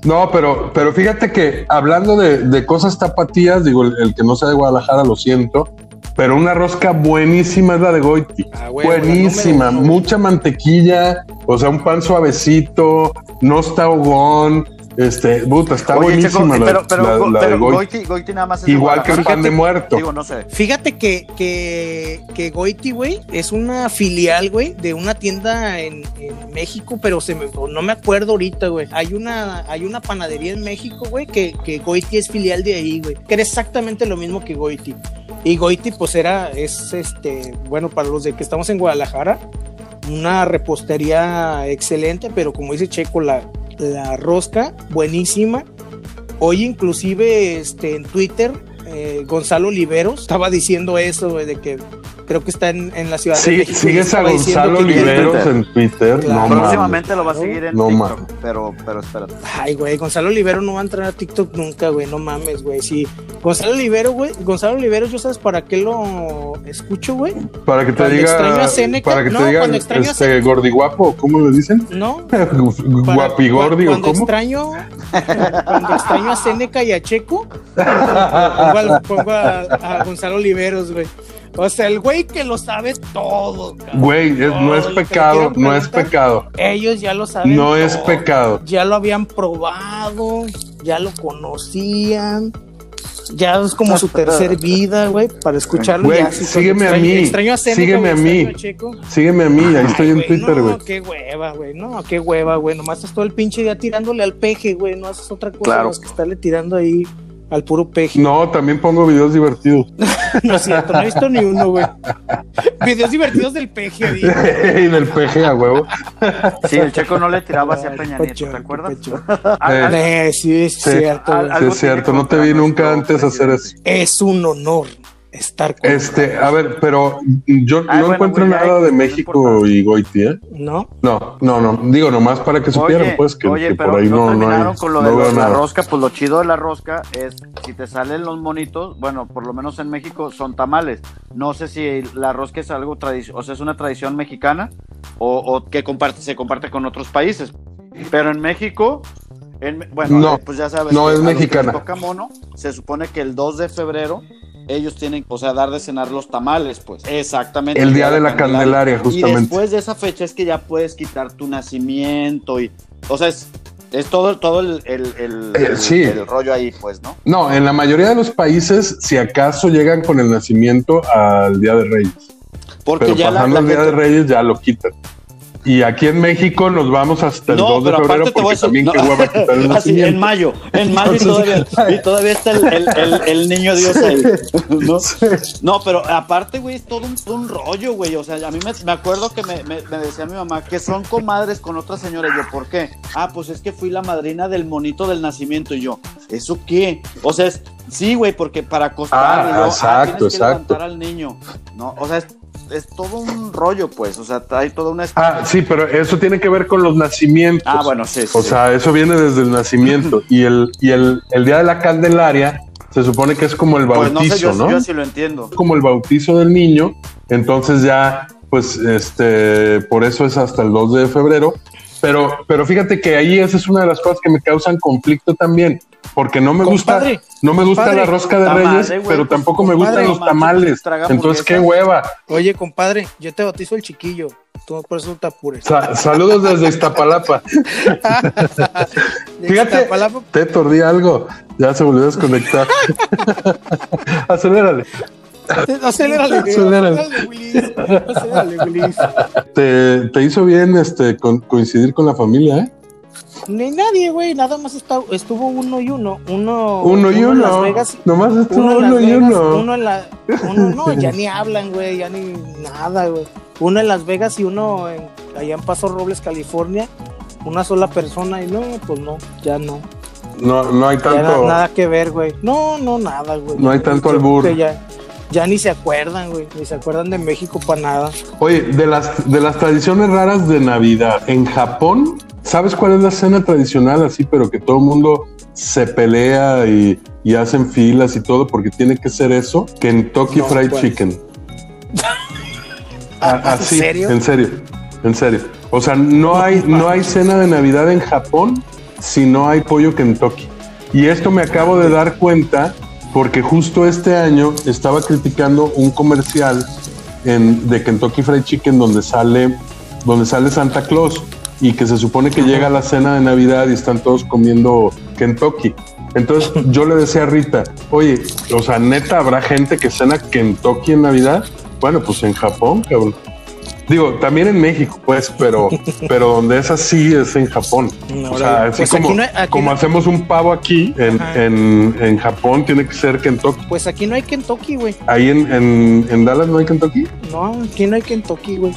No, pero, pero fíjate que hablando de, de cosas tapatías, digo, el, el que no sea de Guadalajara, lo siento, pero una rosca buenísima es la de Goiti. Ah, buenísima, mucha mantequilla, o sea, un pan suavecito, no está ahogón, este, puta, está Oye, buenísima Checo, la, pero, pero, la- la de pero Goiti. Goiti, Goiti nada más es Igual que el Guadalajara. pan de muerto. Digo, no sé. Fíjate que, que, que Goiti, güey, es una filial, güey, de una tienda en, en México, pero se me, no me acuerdo ahorita, güey. Hay una, hay una panadería en México, güey, que, que Goiti es filial de ahí, güey. Que era exactamente lo mismo que Goiti. Y Goiti, pues era, es este, bueno, para los de que estamos en Guadalajara, una repostería excelente, pero como dice Checo, la, la rosca, buenísima. Hoy inclusive este, en Twitter, eh, Gonzalo Oliveros estaba diciendo eso, de que creo que está en, en la Ciudad de Sí, México. y ¿Sigues a Gonzalo Oliveros en Twitter? Claro. No mames. Próximamente lo va a seguir en No TikTok, pero, pero espérate. Ay, güey, Gonzalo Olivero no va a entrar a TikTok nunca, güey, no mames, güey. Sí, Gonzalo Olivero, güey, Gonzalo Olivero, ¿yo sabes para qué lo escucho, güey? Para que te Cuando extraño diga, a Seneca- para que no, diga, cuando extraño a este, Seneca- gordiguapo, ¿cómo le dicen? ¿No? Para- Guapigordi o cuando cómo? extraño cuando extraño a Seneca y a Checo pongo, pongo a, a Gonzalo Oliveros güey o sea el güey que lo sabe todo cabrón. Güey, es- no es pecado, no es pecado. ellos ya lo saben No es pecado. ya lo habían probado ya lo conocían ya es como su tercer vida, güey, para escucharlo. Güey, ya, sígueme a mí, Extraño a Seneca, sígueme a mí. extraño. Sígueme a mí, ahí Ay, estoy en güey, Twitter, no, güey. qué hueva, güey. No, qué hueva, güey. Nomás estás todo el pinche día tirándole al peje, güey. No haces otra cosa Claro. más que estarle tirando ahí al puro peje. No, también pongo videos divertidos. no es cierto, no he visto ni uno, güey. Videos divertidos del peje, y del peje a huevo. Sí, el checo no le tiraba hacia Peña Nieto, ¿te acuerdas? qué pacho. Eh, sí, es Sí. cierto. Sí, es cierto, no te vi nunca antes hacer eso. Es un honor estar con Este, a ver, pero yo Ay, no bueno, encuentro nada de México y Goiti, ¿eh? ¿no? No, no, no. Digo, nomás para que supieran, Oye, pues, que, oye, que pero por ahí no, no, hay. terminaron con lo de no los- la rosca, pues lo chido de la rosca es si te salen los monitos, bueno, por lo menos en México son tamales. No sé si la rosca es algo tradición, o sea, es una tradición mexicana o, o que comparte, se comparte con otros países. Pero en México, en- bueno, No, pues ya sabes, no que es mexicana. toca mono, se supone que el 2 de febrero ellos tienen, o sea, dar de cenar los tamales, pues. Exactamente. El día de la Candelaria, justamente. Y después de esa fecha es que ya puedes quitar tu nacimiento y, o sea, es, es todo, todo el, el, el- Eh, el- sí. el rollo ahí, pues, ¿no? No, en la mayoría de los países, si acaso llegan con el nacimiento al Día de Reyes. Porque Pero ya pasando la el Día de Reyes ya lo quitan. Y aquí en México nos vamos hasta el No, 2 de pero febrero te voy a porque decir- también no. qué hueva quitar el Así, nacimiento. en mayo, en mayo y todavía, y todavía está el, el- el- el niño Dios ahí. ¿no? No, pero aparte, güey, es todo un, un rollo, güey. O sea, a mí me, me acuerdo que me, me- me decía mi mamá que son comadres con otra señora. Y yo, ¿por qué? Ah, pues es que fui la madrina del monito del nacimiento. Y yo, ¿eso qué? O sea, es, sí, güey, porque para acostar. Ah, y yo, exacto, tienes que exacto. levantar al niño. No, o sea, es, es todo un rollo, pues. O sea, hay toda una. Ah, sí, pero eso tiene que ver con los nacimientos. Ah, bueno, sí, O sí. sea, eso viene desde el nacimiento. y el, y el, el día de la Candelaria se supone que es como el Pues no bautizo, sé, yo, ¿no? yo sí lo entiendo. Como el bautizo del niño. Entonces ya, pues, este, por eso es hasta el 2 de febrero. Pero, pero fíjate que ahí esa es una de las cosas que me causan conflicto también. Porque no me Compadre, gusta, no me gusta compadre, la rosca de tamale, Reyes, pero tampoco me gustan los tamales. Entonces, qué hueva. Oye, compadre, yo te bautizo el chiquillo. Tú por eso no te apures. Sa- saludos desde Iztapalapa. De Fíjate, Iztapalapa, te tordí algo. Ya se volvió a desconectar. Acelérale. Acelérale, Acelérale. acelérale, Willis. Acelérale, Willis. Te, te hizo bien este con- coincidir con la familia, ¿eh? Ni nadie, güey. Nada más está- estuvo uno y uno. Uno, Uno y en Las uno. Vegas. Nomás estuvo Uno, uno y uno. uno en la. Uno, no, ya ni hablan, güey. Ya ni nada, güey. Uno en Las Vegas y uno en, allá en Paso Robles, California. Una sola persona y no, pues no, ya no. No, no hay Ya tanto. nada que ver, güey. No, no, nada, güey. No hay tanto albur. Ya, ya ni se acuerdan, güey. Ni se acuerdan de México para nada. Oye, de las, de las tradiciones raras de Navidad, en Japón, ¿sabes cuál es la cena tradicional así, pero que todo el mundo se pelea y, y hacen filas y todo porque tiene que ser eso? Kentucky No, Fried. Chicken. A- ¿En así, serio? En serio, en serio. O sea, no hay, no hay cena de Navidad en Japón si no hay pollo Kentucky. Y esto me acabo de dar cuenta porque justo este año estaba criticando un comercial en, de Kentucky Fried Chicken donde sale, donde sale Santa Claus y que se supone que llega la cena de Navidad y están todos comiendo Kentucky. Entonces yo le decía a Rita, oye, o sea, neta, ¿habrá gente que cena Kentucky en Navidad? Bueno, pues en Japón, cabrón. Digo, también en México, pues, pero, pero donde es así es en Japón. O sea, así Pues aquí como, no hay- aquí como no- hacemos un pavo aquí, en, en, en Japón tiene que ser Kentucky. Pues aquí no hay Kentucky, güey. Ahí en, en, en Dallas no hay Kentucky. No, aquí no hay Kentucky, güey.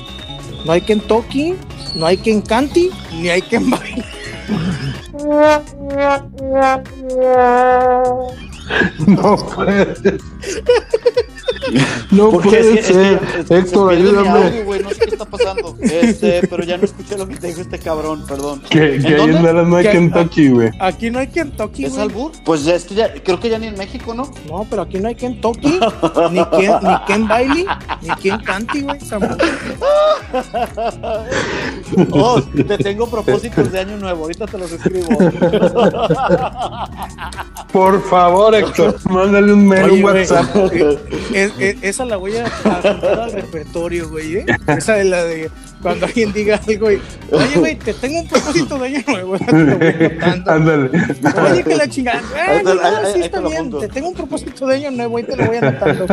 No hay Kentucky, no hay Kencanti, ni hay Kenbay. No puede. No Porque puede es que- es que ser. es- Héctor, ayúdame. audio, güey, no sé qué está pasando. Este, pero ya no escuché lo que te dijo este cabrón, perdón. Que, que ¿En ahí en dónde? Dallas no hay. Kentucky, güey. Aquí no hay Kentucky, ¿Es güey. albur? Pues es que ya, creo que ya ni en México, ¿no? No, pero aquí no hay Kentucky, ni Ken, ni Ken Bailey, ni Ken Canty, güey. Oh, te tengo propósitos de año nuevo, ahorita te los escribo. Por favor, Héctor, mándale un mail, un WhatsApp. Eh, esa la voy a apuntar al repertorio, güey. ¿eh? Esa es la de cuando alguien diga algo y, oye, güey, te tengo un propósito de año nuevo. Ándale. Oye, que la chingada. Eh, no, sí está bien. Te tengo un propósito de año nuevo y te lo voy anotando.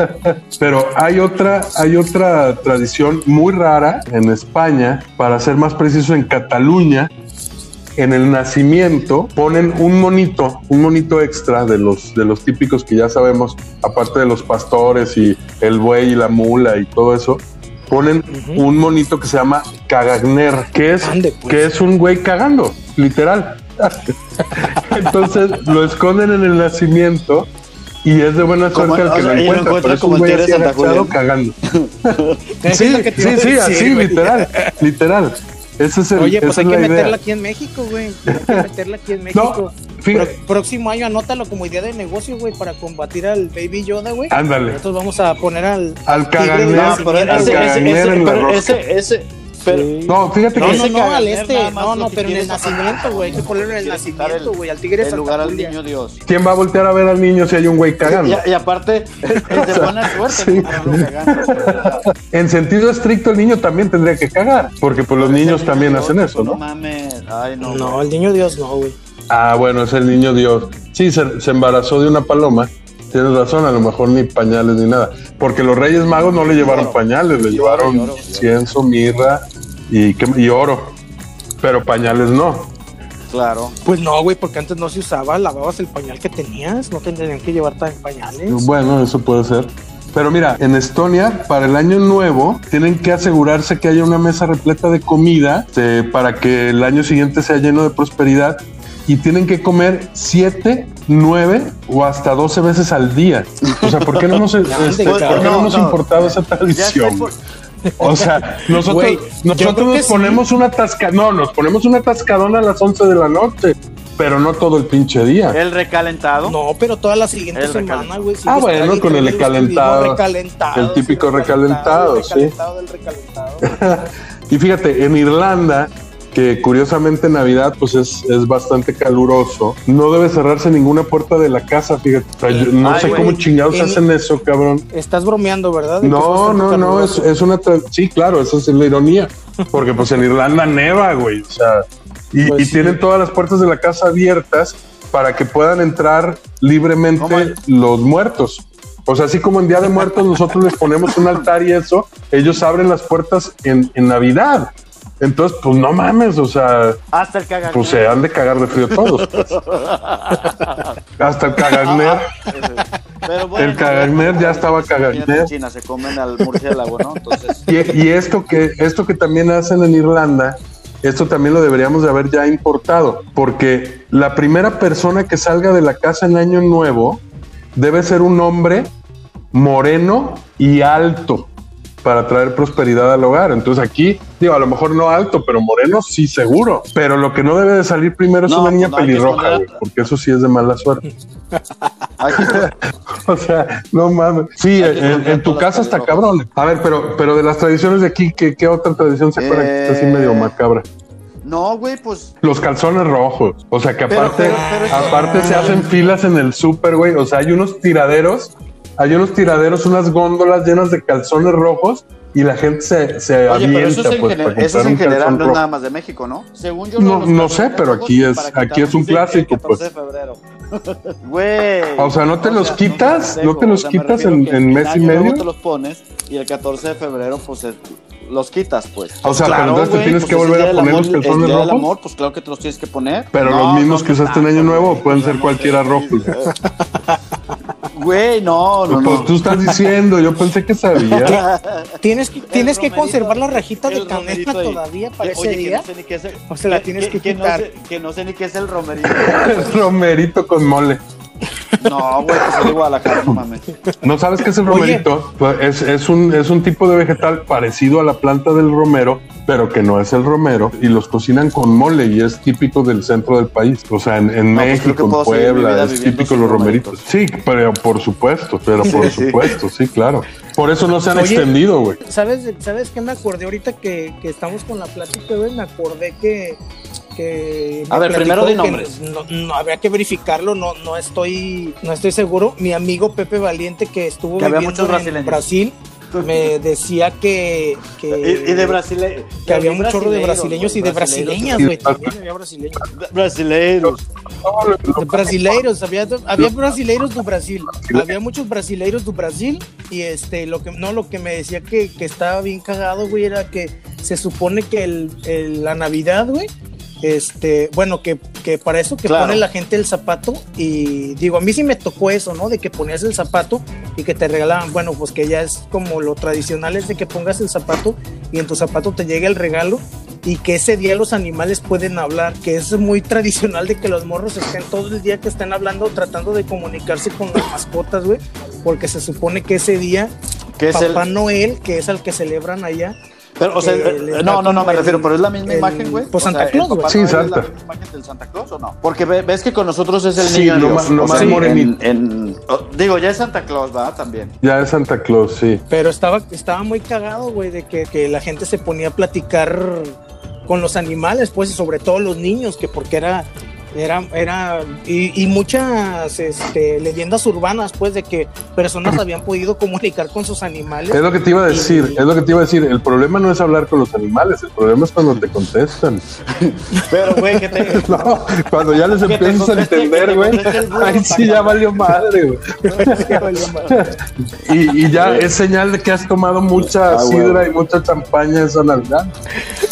Pero hay otra, hay otra tradición muy rara en España, para ser más preciso en Cataluña, en el nacimiento ponen un monito, un monito extra de los, de los típicos que ya sabemos, aparte de los pastores y el buey y la mula y todo eso, ponen un monito que se llama Cagagner, que es, Ande, pues. que es un güey cagando, literal. Entonces lo esconden en el nacimiento y es de buena suerte el o que sea, lo y lo encuentra, encuentra como el Santa cagando. Sí, sí, sí, así, literal, literal. Ese es el, Oye, pues hay que idea. meterla aquí en México, güey. Hay que meterla aquí en México. Pro- próximo año anótalo como idea de negocio, güey, para combatir al Baby Yoda, güey. Ándale. Nosotros vamos a poner al Al tigre de caganer, No, pero nacimiento, al ese, ese, ese, pero No, fíjate No, que no, no, al este, no, no, que pero en el nacimiento, güey, hay que ponerlo en el nacimiento, güey, al tigre el lugar al niño Dios. ¿quién va a voltear a ver al niño si hay un güey cagando? Y, y aparte, es de buena suerte, Sí. En sentido estricto, el niño también tendría que cagar, porque pues los niños también hacen eso, No ¿no? mames, ay no. No, el niño Dios no, güey. Ah, bueno, es el niño Dios. Sí, se, se embarazó de una paloma. Tienes razón, a lo mejor ni pañales ni nada. Porque los Reyes Magos no le llevaron pañales, le llevaron oro, y oro. cienzo, mirra y, ¿qué- y oro. Pero pañales no. Claro. Pues no, güey, porque antes no se usaba, lavabas el pañal que tenías, no tendrían que llevar tan pañales. Bueno, eso puede ser. Pero mira, en Estonia, para el año nuevo, tienen que asegurarse que haya una mesa repleta de comida este, para que el año siguiente sea lleno de prosperidad y tienen que comer siete, nueve o hasta 12 veces al día. O sea, ¿por qué no hemos, este, ¿por qué no No, hemos no. importado esa tradición? O sea, nosotros, nosotros nos sí. ponemos una tasca, no, nos ponemos una tascadona a las 11 de la noche, pero no todo el pinche día. El recalentado. No, pero toda la siguiente El semana, güey. Ah, bueno, con el recalentado. recalentado. El típico sí, recalentado, el sí. recalentado del recalentado. Y fíjate, en Irlanda, que curiosamente en Navidad pues es, es bastante caluroso, no debe cerrarse ninguna puerta de la casa, fíjate. O sea, yo no Ay, sé cómo chingados En- hacen eso, cabrón. Estás bromeando, ¿verdad? No, no, no, es, es una... tra- Sí, claro, esa es la ironía. Porque pues en Irlanda neva, güey. O sea, y, Pues y sí. tienen todas las puertas de la casa abiertas para que puedan entrar libremente los muertos. O sea, así como en Día de Muertos nosotros les ponemos un altar y eso, ellos abren las puertas en, en Navidad. Entonces, pues no mames, o sea, Hasta el cagadero. pues se han de cagar de frío todos. pues. Hasta el cagagner, Pero bueno, el cagagner ya estaba en China se comen al murciélago, ¿no? Entonces, Y, y esto que esto que también hacen en Irlanda, esto también lo deberíamos de haber ya importado, porque la primera persona que salga de la casa en Año Nuevo debe ser un hombre moreno y alto para traer prosperidad al hogar. Entonces aquí, digo, a lo mejor no alto, pero moreno sí seguro. Pero lo que no debe de salir primero es una niña no, pelirroja, güey, porque eso sí es de mala suerte. O sea, no mames. Sí, en, tu casa está cabrón. A ver, pero, pero de las tradiciones de aquí, ¿qué, qué otra tradición se acuerdan que está así Eh, medio macabra? No, güey, pues Los calzones rojos. O sea, que Pero- aparte, pero- pero eso- aparte se hacen filas en el súper, güey. O sea, hay unos tiraderos, hay unos tiraderos, unas góndolas llenas de calzones rojos y la gente se, se Oye, pero eso avienta, es en, pues, gener- para eso es en un general, no es nada más de México, ¿no? Según yo, No- los no sé, pero aquí es- aquí es un el- el clásico, pues. 14 de febrero. Güey. O sea, ¿no te los sea, quitas? ¿No te los o quitas en- en mes y medio? te los pones y el 14 de febrero, pues es- los quitas, pues. O sea, pero Claro, entonces te tienes pues que el volver a poner amor, los calzones El rojos. amor, pues claro que te los tienes que poner. Pero No, los mismos no, que no usaste en Año Nuevo pueden o ser cualquiera rojos. Güey, no, no, Pues no. tú estás diciendo, yo pensé que sabía. Tienes que, tienes que conservar la rajita de el canela todavía para Que- ese oye, que día. no sé ni qué es el- O se la tienes que quitar. sé- que no sé ni qué es el romerito. Romerito con mole. No, güey, pues es de Guadalajara, no mames. ¿No sabes qué es el romerito? Pues es, es un, es un tipo de vegetal parecido a la planta del romero, pero que no es el romero, y los cocinan con mole y es típico del centro del país. O sea, en, en No, pues México, que en Puebla, es típico los romeritos. Sí, pero por supuesto, pero por Sí, sí. supuesto, sí, claro. Por eso no se han Oye. extendido, güey. ¿Sabes, ¿Sabes qué me acordé ahorita que, que estamos con la plática, güey? Me acordé que. Que A ver, primero que nombres. No, no, habría que verificarlo, no, no, estoy, no estoy seguro. Mi amigo Pepe Valiente, que estuvo Que viviendo en. Brasil, me decía que. que Y, y de brasileños. que había un chorro de brasileños y de brasileñas, güey. También había brasileños. Brasileiros. De brasileiros, había, había brasileiros do Brasil, había muchos brasileiros do Brasil y este, lo que, no, lo que me decía que, que estaba bien cagado, güey, era que se supone que el, el- la Navidad, güey, este, bueno, que, que para eso que Claro. pone la gente el zapato y digo, a mí sí me tocó eso, ¿no? De que ponías el zapato y que te regalaban, bueno, pues que ya es como lo tradicional es de que pongas el zapato y en tu zapato te llegue el regalo y que ese día los animales pueden hablar, que es muy tradicional de que los morros estén todo el día que estén hablando, tratando de comunicarse con las mascotas, güey, porque se supone que ese día Que es el- Papá Noel, que es al que celebran allá, Pero, o sea, eh, no, no, no, me el- refiero, pero es la misma el- imagen, güey. pues O sea, Santa Claus, güey. Sí, Noel es Santa. la misma imagen del Santa Claus o no? Porque ve- ves que con nosotros es el Sí, niño no más sea, en- oh, digo, ya es Santa Claus, ¿verdad? También. Ya es Santa Claus, sí. Pero estaba, estaba muy cagado, güey, de que, que la gente se ponía a platicar con los animales, pues, y sobre todo los niños, que porque era, era, era, y, y muchas este, leyendas urbanas, pues, de que personas habían podido comunicar con sus animales. Es lo que te iba a decir, es lo que te iba a decir. El problema no es hablar con los animales, el problema es cuando te contestan. Pero, güey, que te. No, cuando ya les empiezas a entender, güey. Ahí sí ya valió madre, güey. Y, y ya es señal de que has tomado mucha Ah, sidra y mucha champaña esa Navidad.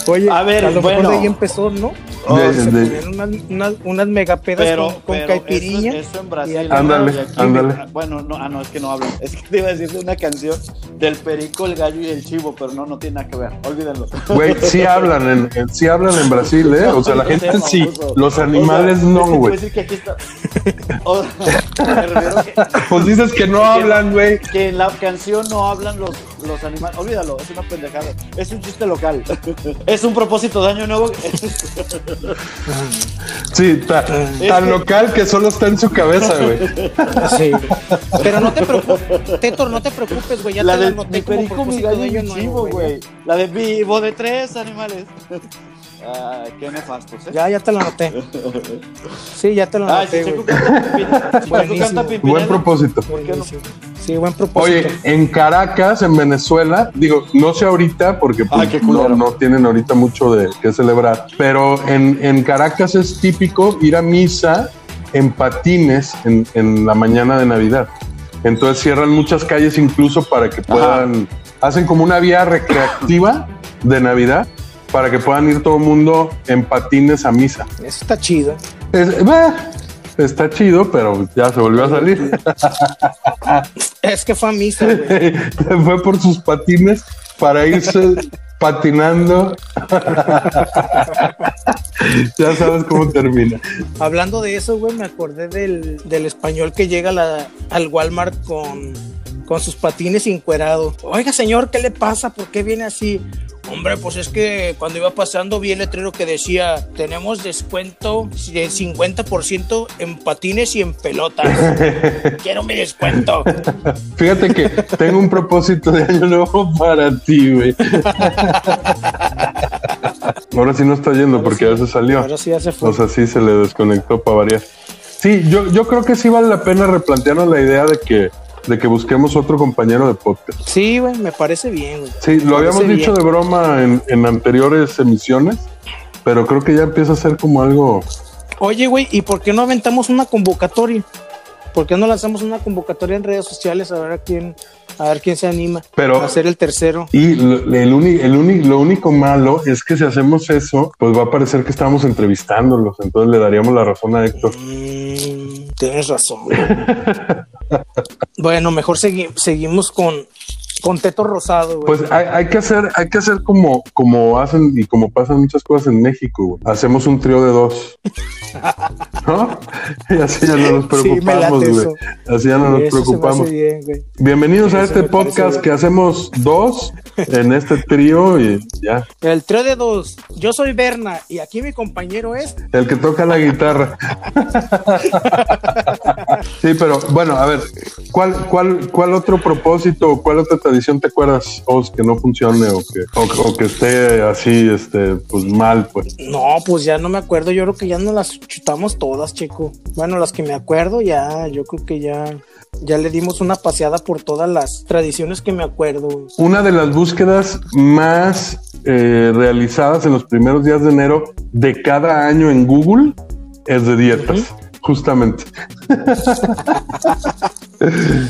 Oye, A ver, lo mejor bueno. de ahí empezó, ¿no? Oh, De- Se de- ponían unas, unas, unas megapedas Pero, con, con pero caipiriña. Eso, eso en Brasil. y ¿no? Ándale, ándale. Bueno, no, ah, no, es que no hablan. Es que te iba a decir de una canción del perico, el gallo y el chivo, pero no, no tiene nada que ver. Olvídenlo. Güey, sí hablan en, en- sí hablan en Brasil, ¿eh? O sea, la gente sí, los animales no, güey. O- Pues dices que no hablan, güey. que en la canción no hablan los, los animales. Olvídalo, es una pendejada. Es un chiste local. Es un propósito de año nuevo. Sí, ta- tan local que solo está en su cabeza, güey. Sí. Pero no te preocupes, Tetor, no te preocupes, güey. Ya La te la de anoté mi como gallo de y año mi nuevo, chivo, güey. La de vivo de tres animales. Ay, qué nefastos, ¿eh? Ya, ya te la anoté. Sí, ya te si Checo güey. canta Pimpinela. Si Checo Buenísimo. canta Buen propósito. ¿Por qué no? Sí, buen propósito. Oye, en Caracas, en Venezuela, digo, no sé ahorita porque pues, Ay, qué no, no tienen ahorita mucho de qué celebrar, pero en, en Caracas es típico ir a misa en patines en, en la mañana de Navidad. Entonces cierran muchas calles incluso para que puedan, hacen como una vía recreativa de Navidad para que puedan ir todo el mundo en patines a misa. Eso está chido. Es- está chido, pero ya se volvió a salir. Es que fue a misa, güey. Fue por sus patines para irse patinando. ya sabes cómo termina. Hablando de eso, güey, me acordé del, del español que llega la- al Walmart con, con sus patines encuerado. Oiga, señor, ¿qué le pasa? ¿Por qué viene así? Hombre, pues es que cuando iba pasando vi el letrero que decía, tenemos descuento de 50% en patines y en pelotas. Quiero mi descuento. Fíjate que tengo un propósito de año nuevo para ti, güey. Ahora sí no está yendo porque ya se salió. Ahora sí ya se fue. O sea, sí se le desconectó para variar. Sí, yo, yo creo que sí vale la pena replantearnos la idea de que, de que busquemos otro compañero de podcast. Sí, güey, me parece bien, güey. Sí, lo Me habíamos parece dicho bien. de broma en, en anteriores emisiones, pero creo que ya empieza a ser como algo. Oye, güey, ¿y por qué no aventamos una convocatoria? ¿Por qué no lanzamos una convocatoria en redes sociales a ver a quién, a ver quién se anima Pero- a ser el tercero? Y lo, el uni- el uni- lo único malo es que si hacemos eso, pues va a parecer que estamos entrevistándolos. Entonces le daríamos la razón a Héctor. Mm, tienes razón. bueno, mejor segui- seguimos con, con Teto Rosado, güey. Pues hay, hay que hacer, hay que hacer como, como hacen y como pasan muchas cosas en México. güey. Hacemos un trío de dos. ¿No? Y así ya no nos preocupamos, güey. eso. Así ya no nos preocupamos. bien. Bienvenidos a este podcast bien. que hacemos dos en este trío y ya. El trío de dos. Yo soy Berna y aquí mi compañero es. El que toca la guitarra. Sí, pero bueno, a ver, ¿cuál, cuál, cuál otro propósito o cuál otra tradición te acuerdas, que no funcione o que, o, o que esté así, este, pues mal, pues? No, pues ya no me acuerdo. Yo creo que ya no las chutamos todas, chico. Bueno, las que me acuerdo, ya, yo creo que ya, ya le dimos una paseada por todas las tradiciones que me acuerdo. Una de las búsquedas más eh, realizadas en los primeros días de enero de cada año en Google es de dietas, justamente.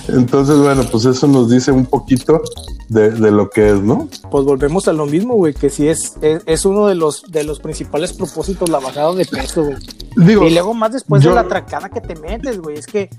Entonces, bueno, pues eso nos dice un poquito de, de lo que es, ¿no? Pues volvemos a lo mismo, güey, que sí es, es, es uno de los, de los principales propósitos, la bajada de peso, güey. Digo, y luego más después yo- de la atracada que te metes, güey. Es que,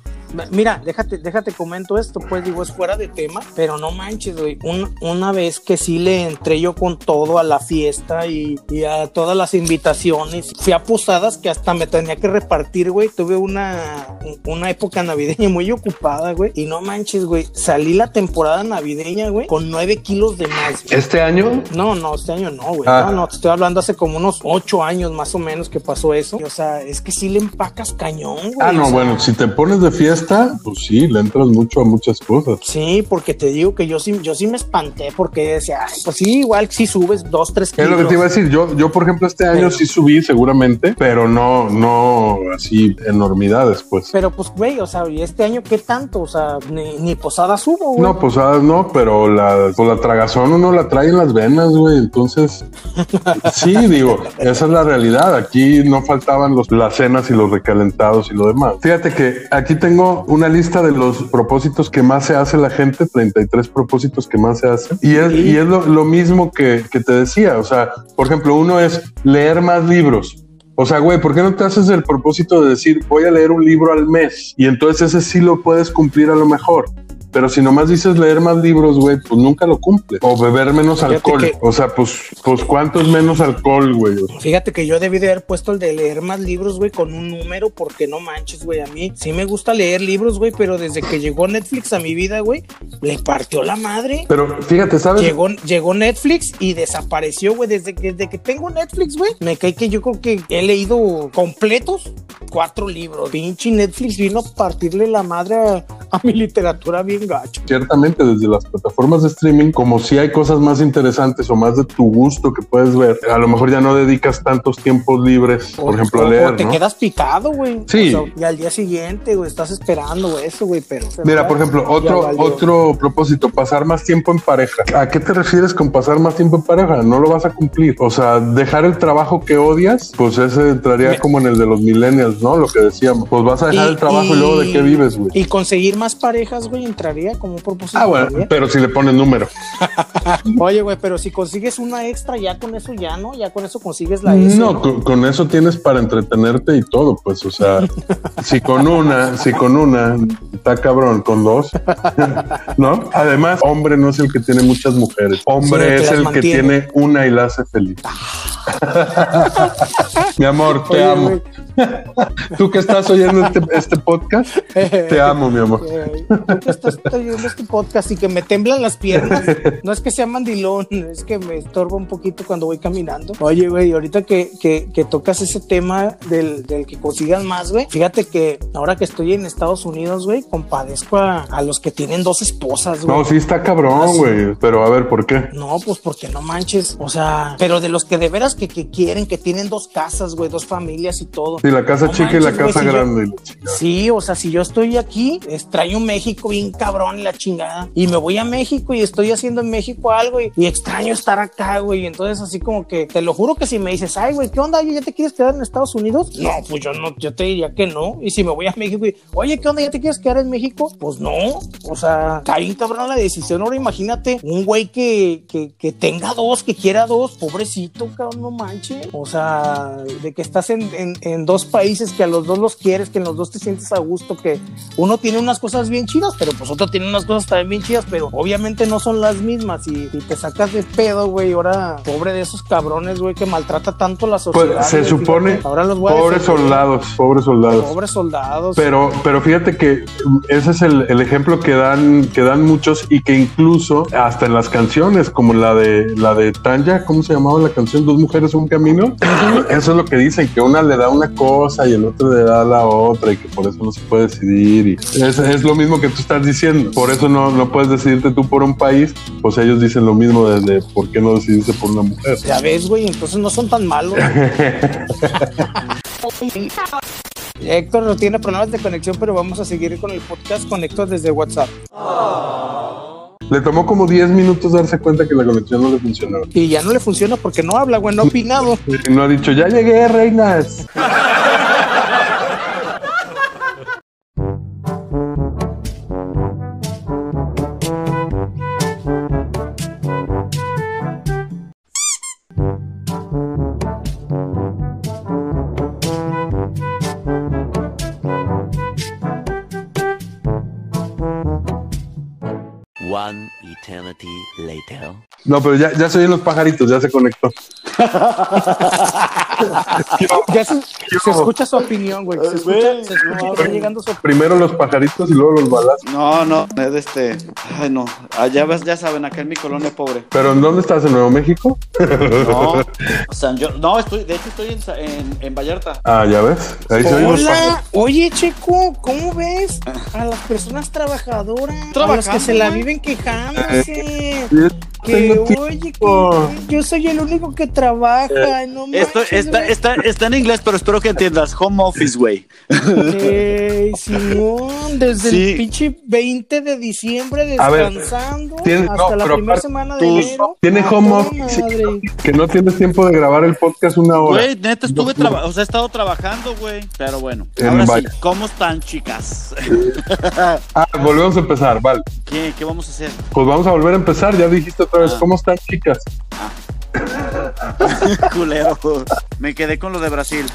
mira, déjate, déjate comento esto, pues digo, es fuera de tema, pero no manches, güey. Un- una vez que sí le entré yo con todo a la fiesta y, y a todas las invitaciones, fui a posadas que hasta me tenía que repartir, güey. Tuve una, una época navideña muy ocupada, güey. Y no manches, güey. Salí la temporada navideña, güey, con nueve kilos de más. güey. ¿Este año? No, no, este año no, güey. Ah. No, no, te estoy hablando hace como unos ocho años más o menos que pasó eso. O sea, es que sí le empacas cañón, güey. Ah, no, o sea, bueno, si te pones de fiesta, pues sí, le entras mucho a muchas cosas. Sí, porque te digo que yo sí, yo sí me espanté porque decía, "Ay, pues sí, igual sí subes dos, tres Es kilos. lo que te iba a decir. Yo, yo por ejemplo, este año Pero- sí subí seguramente, pero no, no así enormidades, pues. Pero pues, güey, o sea, ¿y este año qué tanto? O sea, ni, ni posada subo, güey. No, posadas no, pero la, pues la tragazón uno la trae en las venas, güey. Entonces, sí, digo, esa es la realidad. Aquí no faltaban los, las cenas y los recalentados y lo demás. Fíjate que aquí tengo una lista de los propósitos que más se hace la gente, 33 propósitos que más se hacen. Y es, y es lo, mismo que, que te decía. O sea, por ejemplo, uno es leer más libros. O sea, güey, ¿por qué no te haces el propósito de decir voy a leer un libro al mes? Y entonces ese sí lo puedes cumplir a lo mejor. Pero si nomás dices leer más libros, güey, pues nunca lo cumple. O beber menos Fíjate alcohol. que- O sea, pues, pues cuánto es menos alcohol, güey. Fíjate que yo debí de haber puesto el de leer más libros, güey, con un número, porque no manches, güey. A mí sí me gusta leer libros, güey, pero desde que llegó Netflix a mi vida, güey, le partió la madre. Pero fíjate, ¿sabes? Llegó, llegó Netflix y desapareció, güey. Desde que, desde que tengo Netflix, güey, me cae que yo creo que he leído completos cuatro libros. Pinche Netflix vino a partirle la madre a, a mi literatura bien gacho. Ciertamente desde las plataformas de streaming, como si hay cosas más interesantes o más de tu gusto que puedes ver, a lo mejor ya no dedicas tantos tiempos libres, por ejemplo, a O- o leer, te ¿no? quedas picado, güey. Sí. O sea, y al día siguiente, güey, estás esperando eso, güey, pero. Mira, por ejemplo, otro, otro propósito, pasar más tiempo en pareja. ¿A qué te refieres con pasar más tiempo en pareja? No lo vas a cumplir. O sea, dejar el trabajo que odias, pues ese entraría Me- como en el de los millennials, ¿no? Lo que decíamos. Pues vas a dejar el trabajo y, luego de qué vives, güey. Y conseguir más parejas, güey, entraría como un propósito. Ah, bueno, pero si le pones número. Oye, güey, pero si consigues una extra, ya con eso ya, ¿no? Ya con eso consigues la S. No, ¿no? con, con eso tienes para entretenerte y todo, pues, o sea, si con una, si con una, está cabrón, con dos, ¿no? Además, hombre no es el que tiene muchas mujeres, hombre es el mantiene. que tiene una y la hace feliz. Mi amor, te Oye, amo. güey. Tú que estás oyendo este, este podcast, te amo, mi amor. Tú que estás oyendo este podcast y que me temblan las piernas. No es que sea mandilón, es que me estorba un poquito cuando voy caminando. Oye, güey, ahorita que, que, que tocas ese tema del, del que consigan más, güey. Fíjate que ahora que estoy en Estados Unidos, güey, compadezco a, a los que tienen dos esposas, güey. No, sí está cabrón, güey, pero a ver, ¿por qué? No, pues porque no manches. O sea, pero de los que de veras que, que quieren, que tienen dos casas, güey, dos familias y todo. Sí, la casa No chica y la casa si yo- grande. Sí, o sea, si yo estoy aquí, extraño México bien cabrón y la chingada. Y me voy a México y estoy haciendo en México algo y, y extraño estar acá, güey. Y entonces así como que, te lo juro que si me dices, ay, güey, ¿qué onda? ¿Ya te quieres quedar en Estados Unidos? No, pues yo no, yo te diría que no. Y si me voy a México y, oye, ¿qué onda? ¿Ya te quieres quedar en México? Pues no. O sea, está bien cabrón la decisión. Ahora imagínate un güey que, que, que tenga dos, que quiera dos, pobrecito, cabrón, no manches. O sea, de que estás en, en, en dos países que a los dos los quieres, que en los dos te sientes a gusto, que uno tiene unas cosas bien chidas, pero pues otro tiene unas cosas también bien chidas, pero obviamente no son las mismas. Y, y te sacas de pedo, güey. Ahora, pobre de esos cabrones, güey, que maltrata tanto la sociedad. Pues se güey, supone, fíjate. ahora los voy a pobres defender. soldados, pobres soldados. Pobres soldados. Pero, pero fíjate que ese es el, el ejemplo que dan, que dan muchos y que incluso hasta en las canciones, como la de la de Tanya, ¿cómo se llamaba la canción? Dos mujeres, un camino. Eso es lo que dicen, que una le da una cosa y el otro le da la otra y que por eso no se puede decidir. Y es, es lo mismo que tú estás diciendo. Por eso no, no puedes decidirte tú por un país. Pues ellos dicen lo mismo desde por qué no decidirse por una mujer. Ya ves, güey, entonces no son tan malos. Héctor no tiene problemas de conexión, pero vamos a seguir con el podcast con Héctor desde WhatsApp. Le tomó como 10 minutos darse cuenta que la conexión no le funcionaba. Y ya no le funciona porque no habla, güey, no ha opinado. Y no ha dicho, ya llegué, reinas. Later. No, pero ya, ya se oyen los pajaritos, ya se conectó. Ya se, se escucha su opinión, güey. Se escucha, se escucha que está llegando su Primero los pajaritos y luego los balazos. No, no, es de este. Ay, no. Ah, ya, ves, ya saben, acá en mi colonia pobre. ¿Pero en dónde estás? ¿En Nuevo México? No, San Jo- no estoy, de hecho estoy en, Sa- en, en Vallarta. Ah, ya ves. Ahí se oyen los pajaritos. Oye Checo, ¿cómo ves a las personas trabajadoras? A las que se la viven quejándose. Que oye, que yo soy el único que trabaja, no Esto, manches, está, está, está en inglés, pero espero que entiendas. Home office, güey. Ey, Simón, desde Sí. el pinche 20 de diciembre ver, descansando tiene- hasta no, la primera semana de enero. Tiene home office, madre. que no tienes tiempo de grabar el podcast una hora. Güey, neta, estuve No, trabajando, o sea, he estado trabajando, güey. Pero bueno, En ahora sí, ¿cómo están, chicas? Ah, volvemos a empezar, vale. ¿Qué, qué vamos a hacer? Pues vamos a volver a empezar. Ya dijiste otra vez, Ah. ¿cómo están, chicas? Culero. Me quedé con lo de Brasil.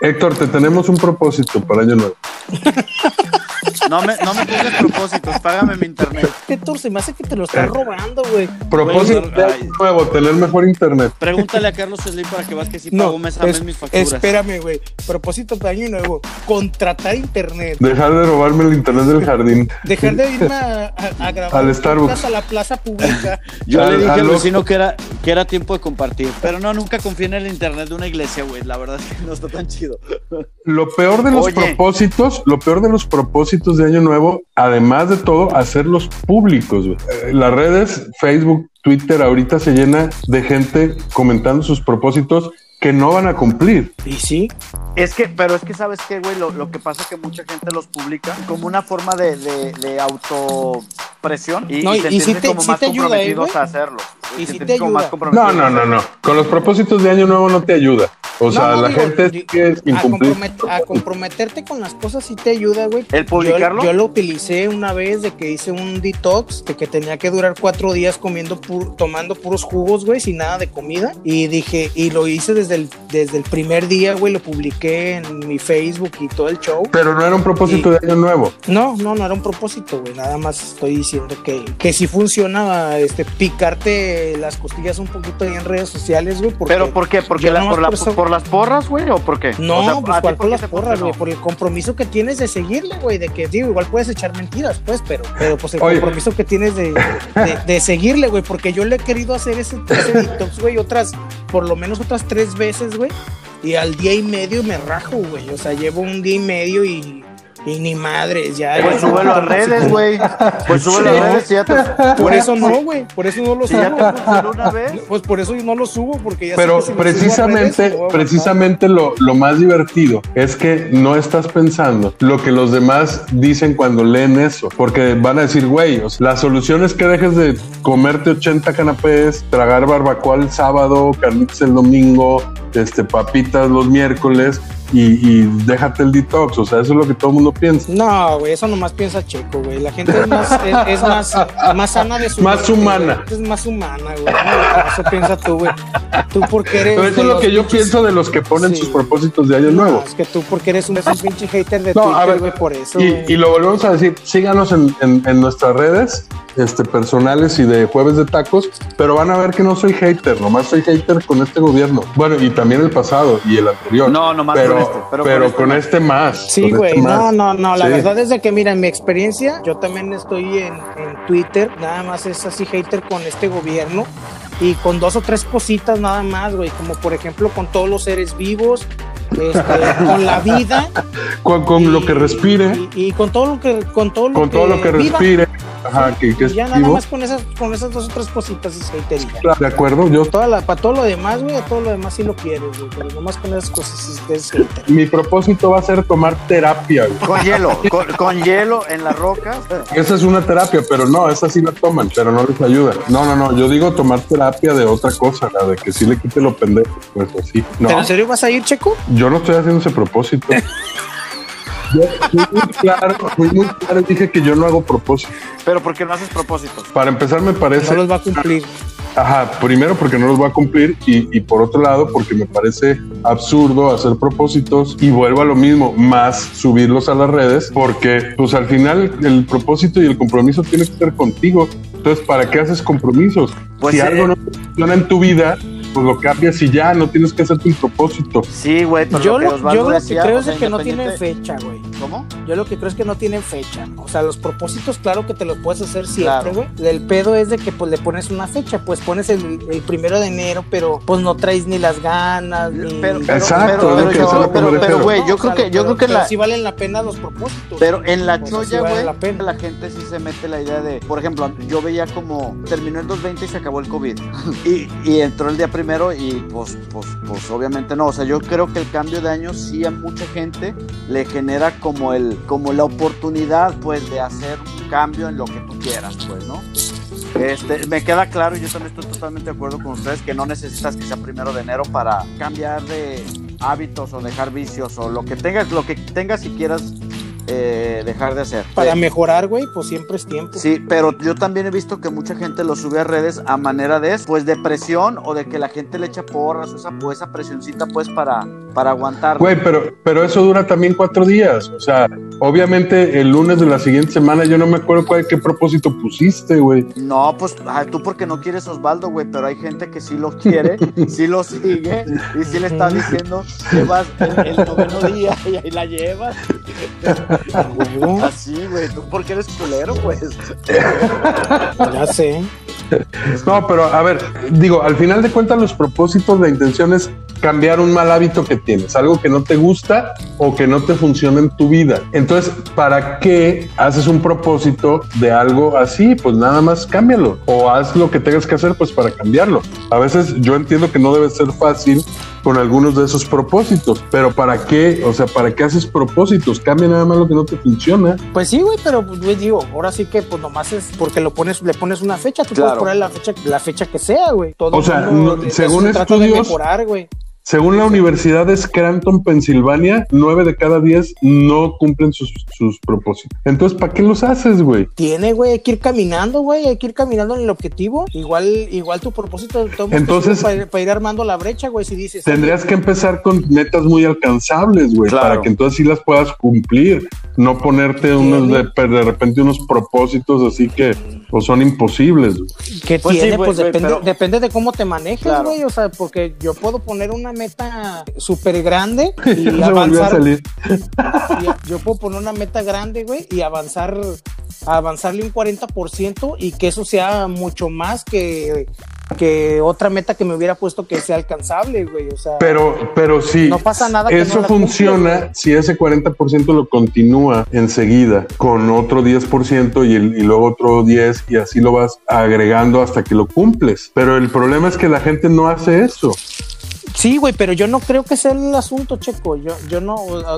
Héctor, te tenemos un propósito para año nuevo. No me, no me pongas propósitos, págame mi internet. Héctor, se me hace que te lo estás robando, güey. Propósito ay. año nuevo, tener mejor internet. Pregúntale a Carlos Slim para que veas que sí No, pago mes a mes mis facturas. espérame, güey. Propósito de año nuevo. Contratar internet. Dejar de robarme el internet del jardín. Dejar de irme a, a- a grabar Al Starbucks. a la plaza pública. Yo Al- le dije al vecino que era, que era tiempo de compartir. Pero no, nunca confié en el internet de una iglesia, güey. La verdad es que no está tan chido. Lo peor de los Oye. propósitos, lo peor de los propósitos de año nuevo, además de todo, hacerlos públicos. Eh, Las redes, Facebook, Twitter, ahorita se llena de gente comentando sus propósitos que no van a cumplir. Y sí, Es que, pero es que sabes qué, güey, lo, lo que pasa es que mucha gente los publica como una forma de, de, de autopresión y, No, y se y sí sienten te- como sí más te ayuda, ¿eh, comprometidos güey? a hacerlo. Y Se sienten te más ayuda. comprometidos No, no, no, no. Con los propósitos de año nuevo no te ayuda. O sea, No, no, la digo, gente sigue a, compromet- a comprometerte con las cosas sí te ayuda, güey. ¿El publicarlo? Yo, yo lo utilicé una vez de que hice un detox, de que tenía que durar cuatro días comiendo, pur- tomando puros jugos, güey, sin nada de comida. Y dije, y lo hice desde el, desde el primer día, güey, lo publiqué en mi Facebook y todo el show. Pero no era un propósito Y- de año nuevo. No, no, no era un propósito, güey. Nada más estoy diciendo que, que sí funciona este, picarte las costillas un poquito ahí en redes sociales, güey. ¿Pero por qué? ¿Porque yo la- nomás por, la- por eso- por las porras, güey? ¿O por qué? No, O sea, pues ¿a ti cuál por las porras, güey, por el compromiso que tienes de seguirle, güey, de que, digo, igual puedes echar mentiras, pues, pero, pero pues el Oye. compromiso que tienes de, de, de seguirle, güey, porque yo le he querido hacer ese, ese detox, güey, otras, por lo menos otras tres veces, güey, y al día y medio me rajo, güey, o sea, llevo un día y medio y, y ni madres, ya. Pues ya- súbelo a redes, güey. Pues súbelo a Sí. redes y ya te... Por eso no, güey, por eso no lo Si ya subo. te funcionó una vez. Pues por eso yo no lo subo, porque ya sé Pero que si lo subo a redes, precisamente, a precisamente lo, lo más divertido es que no estás pensando lo que los demás dicen cuando leen eso, porque van a decir, güey, o sea, la solución es que dejes de comerte 80 canapés, tragar barbacoa el sábado, carnitas el domingo, este, papitas los miércoles y, y déjate el detox. O sea, eso es lo que todo el mundo piensa. No, güey, eso nomás piensa Checo, güey. La gente es más, es, es más, más sana de su Más mente, humana. Es más humana, güey. Eso piensa tú, güey. Tú porque eres. Pero eso es lo que yo pinches- pienso de los que ponen Sí. sus propósitos de año No, nuevo. es que tú porque eres un, un pinche hater de No, a Twitter, güey, por eso. Y, lo volvemos a decir, síganos en, en- en nuestras redes este, personales y de jueves de tacos, pero van a ver que no soy hater, nomás soy hater con este gobierno. Bueno, y también el pasado y el anterior. No, nomás pero, con este, pero pero, con este con más. este más. Sí, con güey, este no, no, no, la Sí. verdad es de que, mira, en mi experiencia, yo también estoy en, en Twitter, nada más es así hater con este gobierno y con dos o tres cositas nada más, güey, como por ejemplo con todos los seres vivos, este, con la vida Con, con lo que respire, y, y con todo lo que con todo lo con todo lo que viva. respire, ajá, que, que Y ya nada más con esas con esas dos o tres cositas es hatería. Claro, De acuerdo, yo Toda la, para todo lo demás, güey, todo lo demás sí lo quieres, güey, pero nomás con esas cosas es, es hater. mi propósito va a ser tomar terapia. güey. Con hielo, con, con hielo en las rocas. Esa es una terapia, pero no, esa sí la toman, pero no les ayuda. No, no, no, yo digo tomar terapia de otra cosa, la de que sí le quite lo pendejo, pues así. No, ¿Pero en serio vas a ir, Checo? Yo no estoy haciendo ese propósito. Yo fui muy claro, fui muy claro y dije que yo no hago propósito. Pero porque no haces propósitos. Para empezar, me parece No los va a cumplir. Ajá, primero porque no los voy a cumplir y, y por otro lado porque me parece absurdo hacer propósitos y vuelvo a lo mismo, más subirlos a las redes porque pues al final el propósito y el compromiso tiene que ser contigo. Entonces, ¿para qué haces compromisos? Pues, si eh, algo no funciona en tu vida, pues lo cambias y ya, no tienes que hacer tu propósito. Sí, güey, pero Yo lo que yo lo que creo es que no tienen fecha, güey. ¿Cómo? Yo lo que creo es que no tienen fecha. O sea, los propósitos, claro que te los puedes hacer siempre, Claro. güey. El pedo es de que pues le pones una fecha, pues pones el, el primero de enero, pero pues no traes ni las ganas, ni... Pero, pero, Exacto, pero, güey, yo creo que, yo pero- creo que pero la, sí valen la pena los propósitos. Pero en la vale güey, la pena. la gente sí se mete la idea de, por ejemplo, yo veía como terminó el 220 y se acabó el COVID. y, y entró el día primero y pues, pues, pues obviamente no. O sea, yo creo que el cambio de año sí a mucha gente le genera como el, como la oportunidad, pues, de hacer un cambio en lo que tú quieras, pues, ¿no? Este, me queda claro, y yo también estoy totalmente de acuerdo con ustedes, que no necesitas que sea primero de enero para cambiar de hábitos o dejar vicios o lo que tengas, lo que tengas y quieras eh, dejar de hacer. Para mejorar, güey, pues siempre es tiempo. Sí, pero yo también he visto que mucha gente lo sube a redes a manera de, pues, de presión o de que la gente le echa porras o esa, esa presioncita, pues, para, para aguantar. Güey, pero, pero eso dura también cuatro días. O sea, obviamente el lunes de la siguiente semana yo no me acuerdo cuál qué propósito pusiste, güey. No, pues ah, tú porque no quieres Osvaldo, güey, pero hay gente que sí lo quiere, sí lo sigue y sí le está diciendo que vas el, el noveno día y ahí la llevas. Así, güey, tú porque eres culero, pues. Ya sé. No, pero a ver, digo, al final de cuentas los propósitos de intención es cambiar un mal hábito que tienes, algo que no te gusta o que no te funciona en tu vida. Entonces, ¿para qué haces un propósito de algo así? Pues nada más cámbialo o haz lo que tengas que hacer pues para cambiarlo. A veces yo entiendo que no debe ser fácil con algunos de esos propósitos, pero ¿para qué? O sea, ¿para qué haces propósitos? Cambia nada más lo que no te funciona. Pues sí, güey, pero pues, digo, ahora sí que pues nomás es porque lo pones, le pones una fecha, tú Claro. puedes poner la fecha, la fecha que sea, güey. Todo O sea, no- según se estudios- mejorar, güey. Según la Universidad de Scranton, Pensilvania, nueve de cada diez no cumplen sus, sus propósitos. Entonces, ¿para qué los haces, güey? Tiene, güey, hay que ir caminando, güey, hay que ir caminando en el objetivo. Igual, igual tu propósito Entonces- para, ir- para ir armando la brecha, güey, si dices. Tendrías que empezar con metas muy alcanzables, güey, Claro. para que entonces sí las puedas cumplir. No ponerte unos de, de repente unos propósitos así que pues, son imposibles. que Pues sí, tiene, güey, pues güey, depende, pero- depende de cómo te manejes, Claro. güey. O sea, porque yo puedo poner una meta súper grande y a avanzar. salir. y yo puedo poner una meta grande, güey, y avanzar, avanzarle un 40% y que eso sea mucho más que, que otra meta que me hubiera puesto que sea alcanzable, güey. O sea, Pero, pero sí, No pasa nada eso no funciona si ese 40% lo continúa enseguida con otro 10% y, el- y luego otro 10% y así lo vas agregando hasta que lo cumples. Pero el problema es que la gente no hace eso. Sí, güey, pero yo no creo que sea el asunto, Checo. Yo, yo no,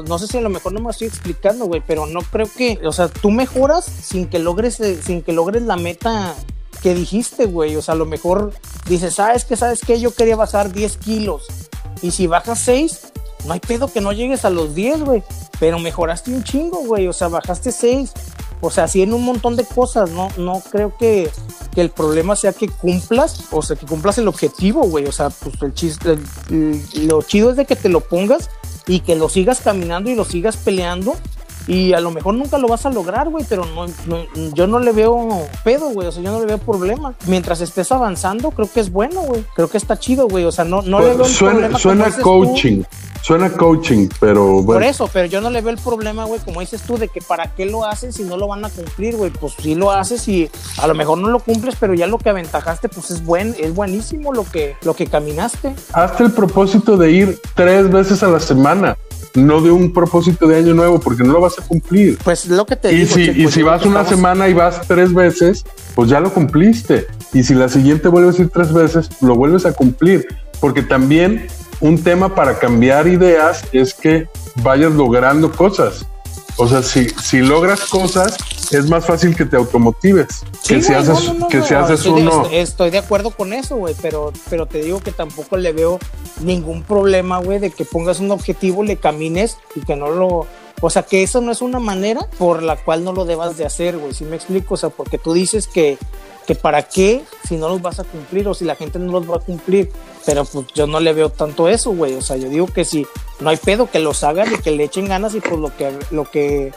no sé si a lo mejor no me estoy explicando, güey, pero no creo que, o sea, tú mejoras sin que logres, eh, sin que logres la meta que dijiste, güey. O sea, a lo mejor dices, sabes que, sabes que yo quería bajar 10 kilos y si bajas 6, no hay pedo que no llegues a los 10, güey. Pero mejoraste un chingo, güey. O sea, bajaste 6. O sea, sí en un montón de cosas, no, no creo que, que el problema sea que cumplas, o sea, que cumplas el objetivo, güey. O sea, pues el chiste, lo chido es de que te lo pongas y que lo sigas caminando y lo sigas peleando. Y a lo mejor nunca lo vas a lograr, güey, pero no, no- yo no le veo pedo, güey, o sea, yo no le veo problema. Mientras estés avanzando, creo que es bueno, güey. Creo que está chido, güey, o sea, no, no le veo el suena problema. suena tú. coaching, suena coaching, pero Por bueno. eso, pero yo no le veo el problema, güey, como dices tú, de que para qué lo haces si no lo van a cumplir, güey. Pues sí lo haces y a lo mejor no lo cumples, pero ya lo que aventajaste, pues es buen, es buenísimo lo que, lo que caminaste. Hazte el propósito de ir tres veces a la semana, no de un propósito de año nuevo, porque no lo vas a cumplir. Pues lo que te Y digo. si, Checo, y si vas una estamos- semana y vas tres veces, pues ya lo cumpliste. Y si la siguiente vuelves a ir tres veces, lo vuelves a cumplir. Porque también un tema para cambiar ideas es que vayas logrando cosas. O sea, si, si logras cosas, es más fácil que te automotives. Sí, que si no, haces, no, no, que si haces estoy uno. Estoy, estoy de acuerdo con eso, güey, pero, pero te digo que tampoco le veo ningún problema, güey, de que pongas un objetivo, le camines y que no lo... O sea, que eso no es una manera por la cual no lo debas de hacer, güey, si me explico? O sea, porque tú dices que que para qué si no los vas a cumplir o si la gente no los va a cumplir. Pero pues yo no le veo tanto eso, güey. O sea, yo digo que si no hay pedo que los hagan y que le echen ganas y pues lo que, lo que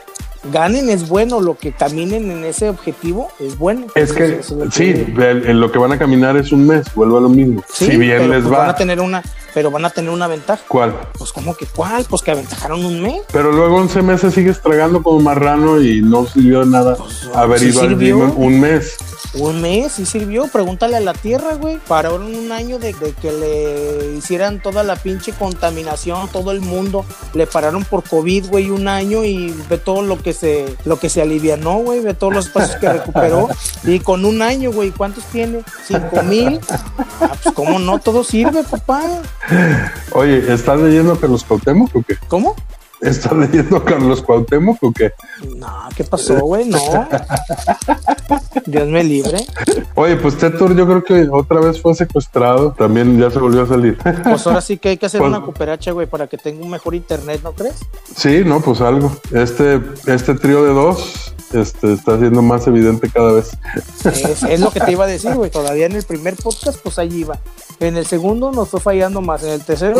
ganen es bueno, lo que caminen en ese objetivo es bueno. Es que Eso es lo sí, en lo que van a caminar es un mes, vuelvo a lo mismo. Sí, si bien les pues, va. Van a tener una, pero van a tener una ventaja. ¿Cuál? Pues como que cuál, pues que aventajaron un mes. Pero luego 11 meses sigues tragando como marrano y no sirvió de nada haber sí ido al gym un mes. Un mes sí sirvió, pregúntale a la tierra, güey. Pararon un año de, de que le hicieran toda la pinche contaminación, todo el mundo. Le pararon por COVID, güey, un año y ve todo lo que se, lo que se alivianó, güey, ve todos los espacios que recuperó. Y con un año, güey, ¿cuántos tiene? Cinco mil. Ah, pues cómo no, todo sirve, papá. Oye, ¿estás leyendo Carlos Cuauhtémoc o qué? ¿Cómo? ¿Estás leyendo Carlos Cuauhtémoc o qué? No, ¿qué pasó, güey? No. Dios me libre. Oye, pues Tetor yo creo que otra vez fue secuestrado. También ya se volvió a salir. Pues ahora sí que hay que hacer Pues- una cooperacha, güey, para que tenga un mejor internet, ¿no crees? Sí, no, pues algo. Este, este trío de dos este, está siendo más evidente cada vez. Es, es lo que te iba a decir, güey. Todavía en el primer podcast, pues ahí iba. En el segundo nos fue fallando más. En el tercero,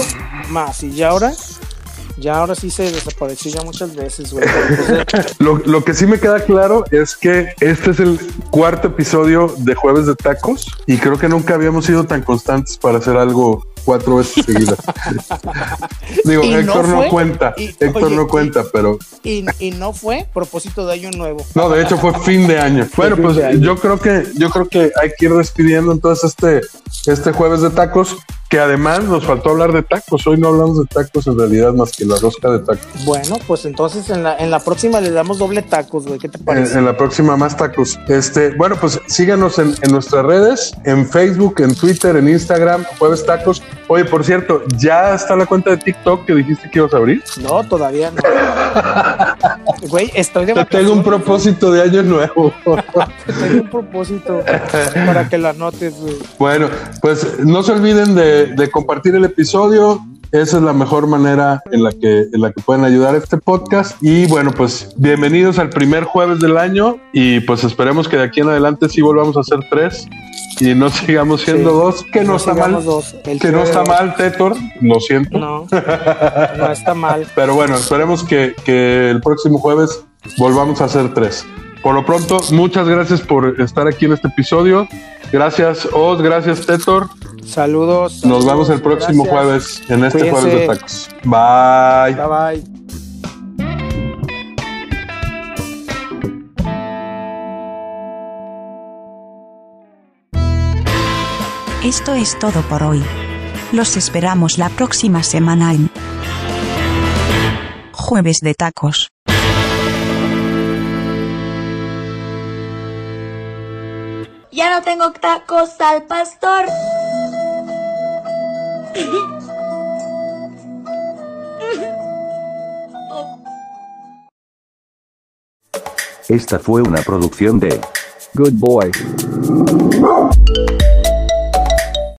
más. Y ya ahora, ya ahora sí se desapareció ya muchas veces, güey. Lo que sí me queda claro es que este es el cuarto episodio de Jueves de Tacos y creo que nunca habíamos sido tan constantes para hacer algo cuatro veces seguidas. Digo, Y Héctor no, fue- cuenta, y- Héctor oye, no y- cuenta, pero y, y no fue propósito de año nuevo. no, de hecho fue fin de año. Bueno, pues año. yo creo que yo creo que hay que ir despidiendo entonces este este Jueves de Tacos, que además nos faltó hablar de tacos. Hoy no hablamos de tacos en realidad más que la rosca de tacos. Bueno, pues entonces en la, en la próxima le damos doble tacos, güey. ¿Qué te En, parece? en la próxima más tacos. Este, bueno, pues síganos en, en nuestras redes, en Facebook, en Twitter, en Instagram, Jueves Tacos. Oye, por cierto, ya está la cuenta de TikTok que dijiste que ibas a abrir. No, todavía no. Güey, estoy de Te tengo un propósito de año nuevo. te tengo un propósito para que lo anotes, güey. bueno, pues no se olviden de, de compartir el episodio. Esa es la mejor manera en la que en la que pueden ayudar a este podcast. Y bueno, pues bienvenidos al primer jueves del año. Y pues esperemos que de aquí en adelante sí volvamos a hacer tres y no sigamos siendo Sí. dos, que no, está mal. dos. Que no está mal, Tetor, lo siento. No, no está mal. Pero bueno, esperemos que, que el próximo jueves volvamos a hacer tres. Por lo pronto, muchas gracias por estar aquí en este episodio. Gracias, Oz, gracias, Tetor. Saludos. Nos vemos el próximo Gracias. jueves en este Cuídense. jueves de tacos. Bye. Bye bye. Esto es todo por hoy. Los esperamos la próxima semana en Jueves de Tacos. Ya no tengo tacos al pastor. Esta fue una producción de Good boy.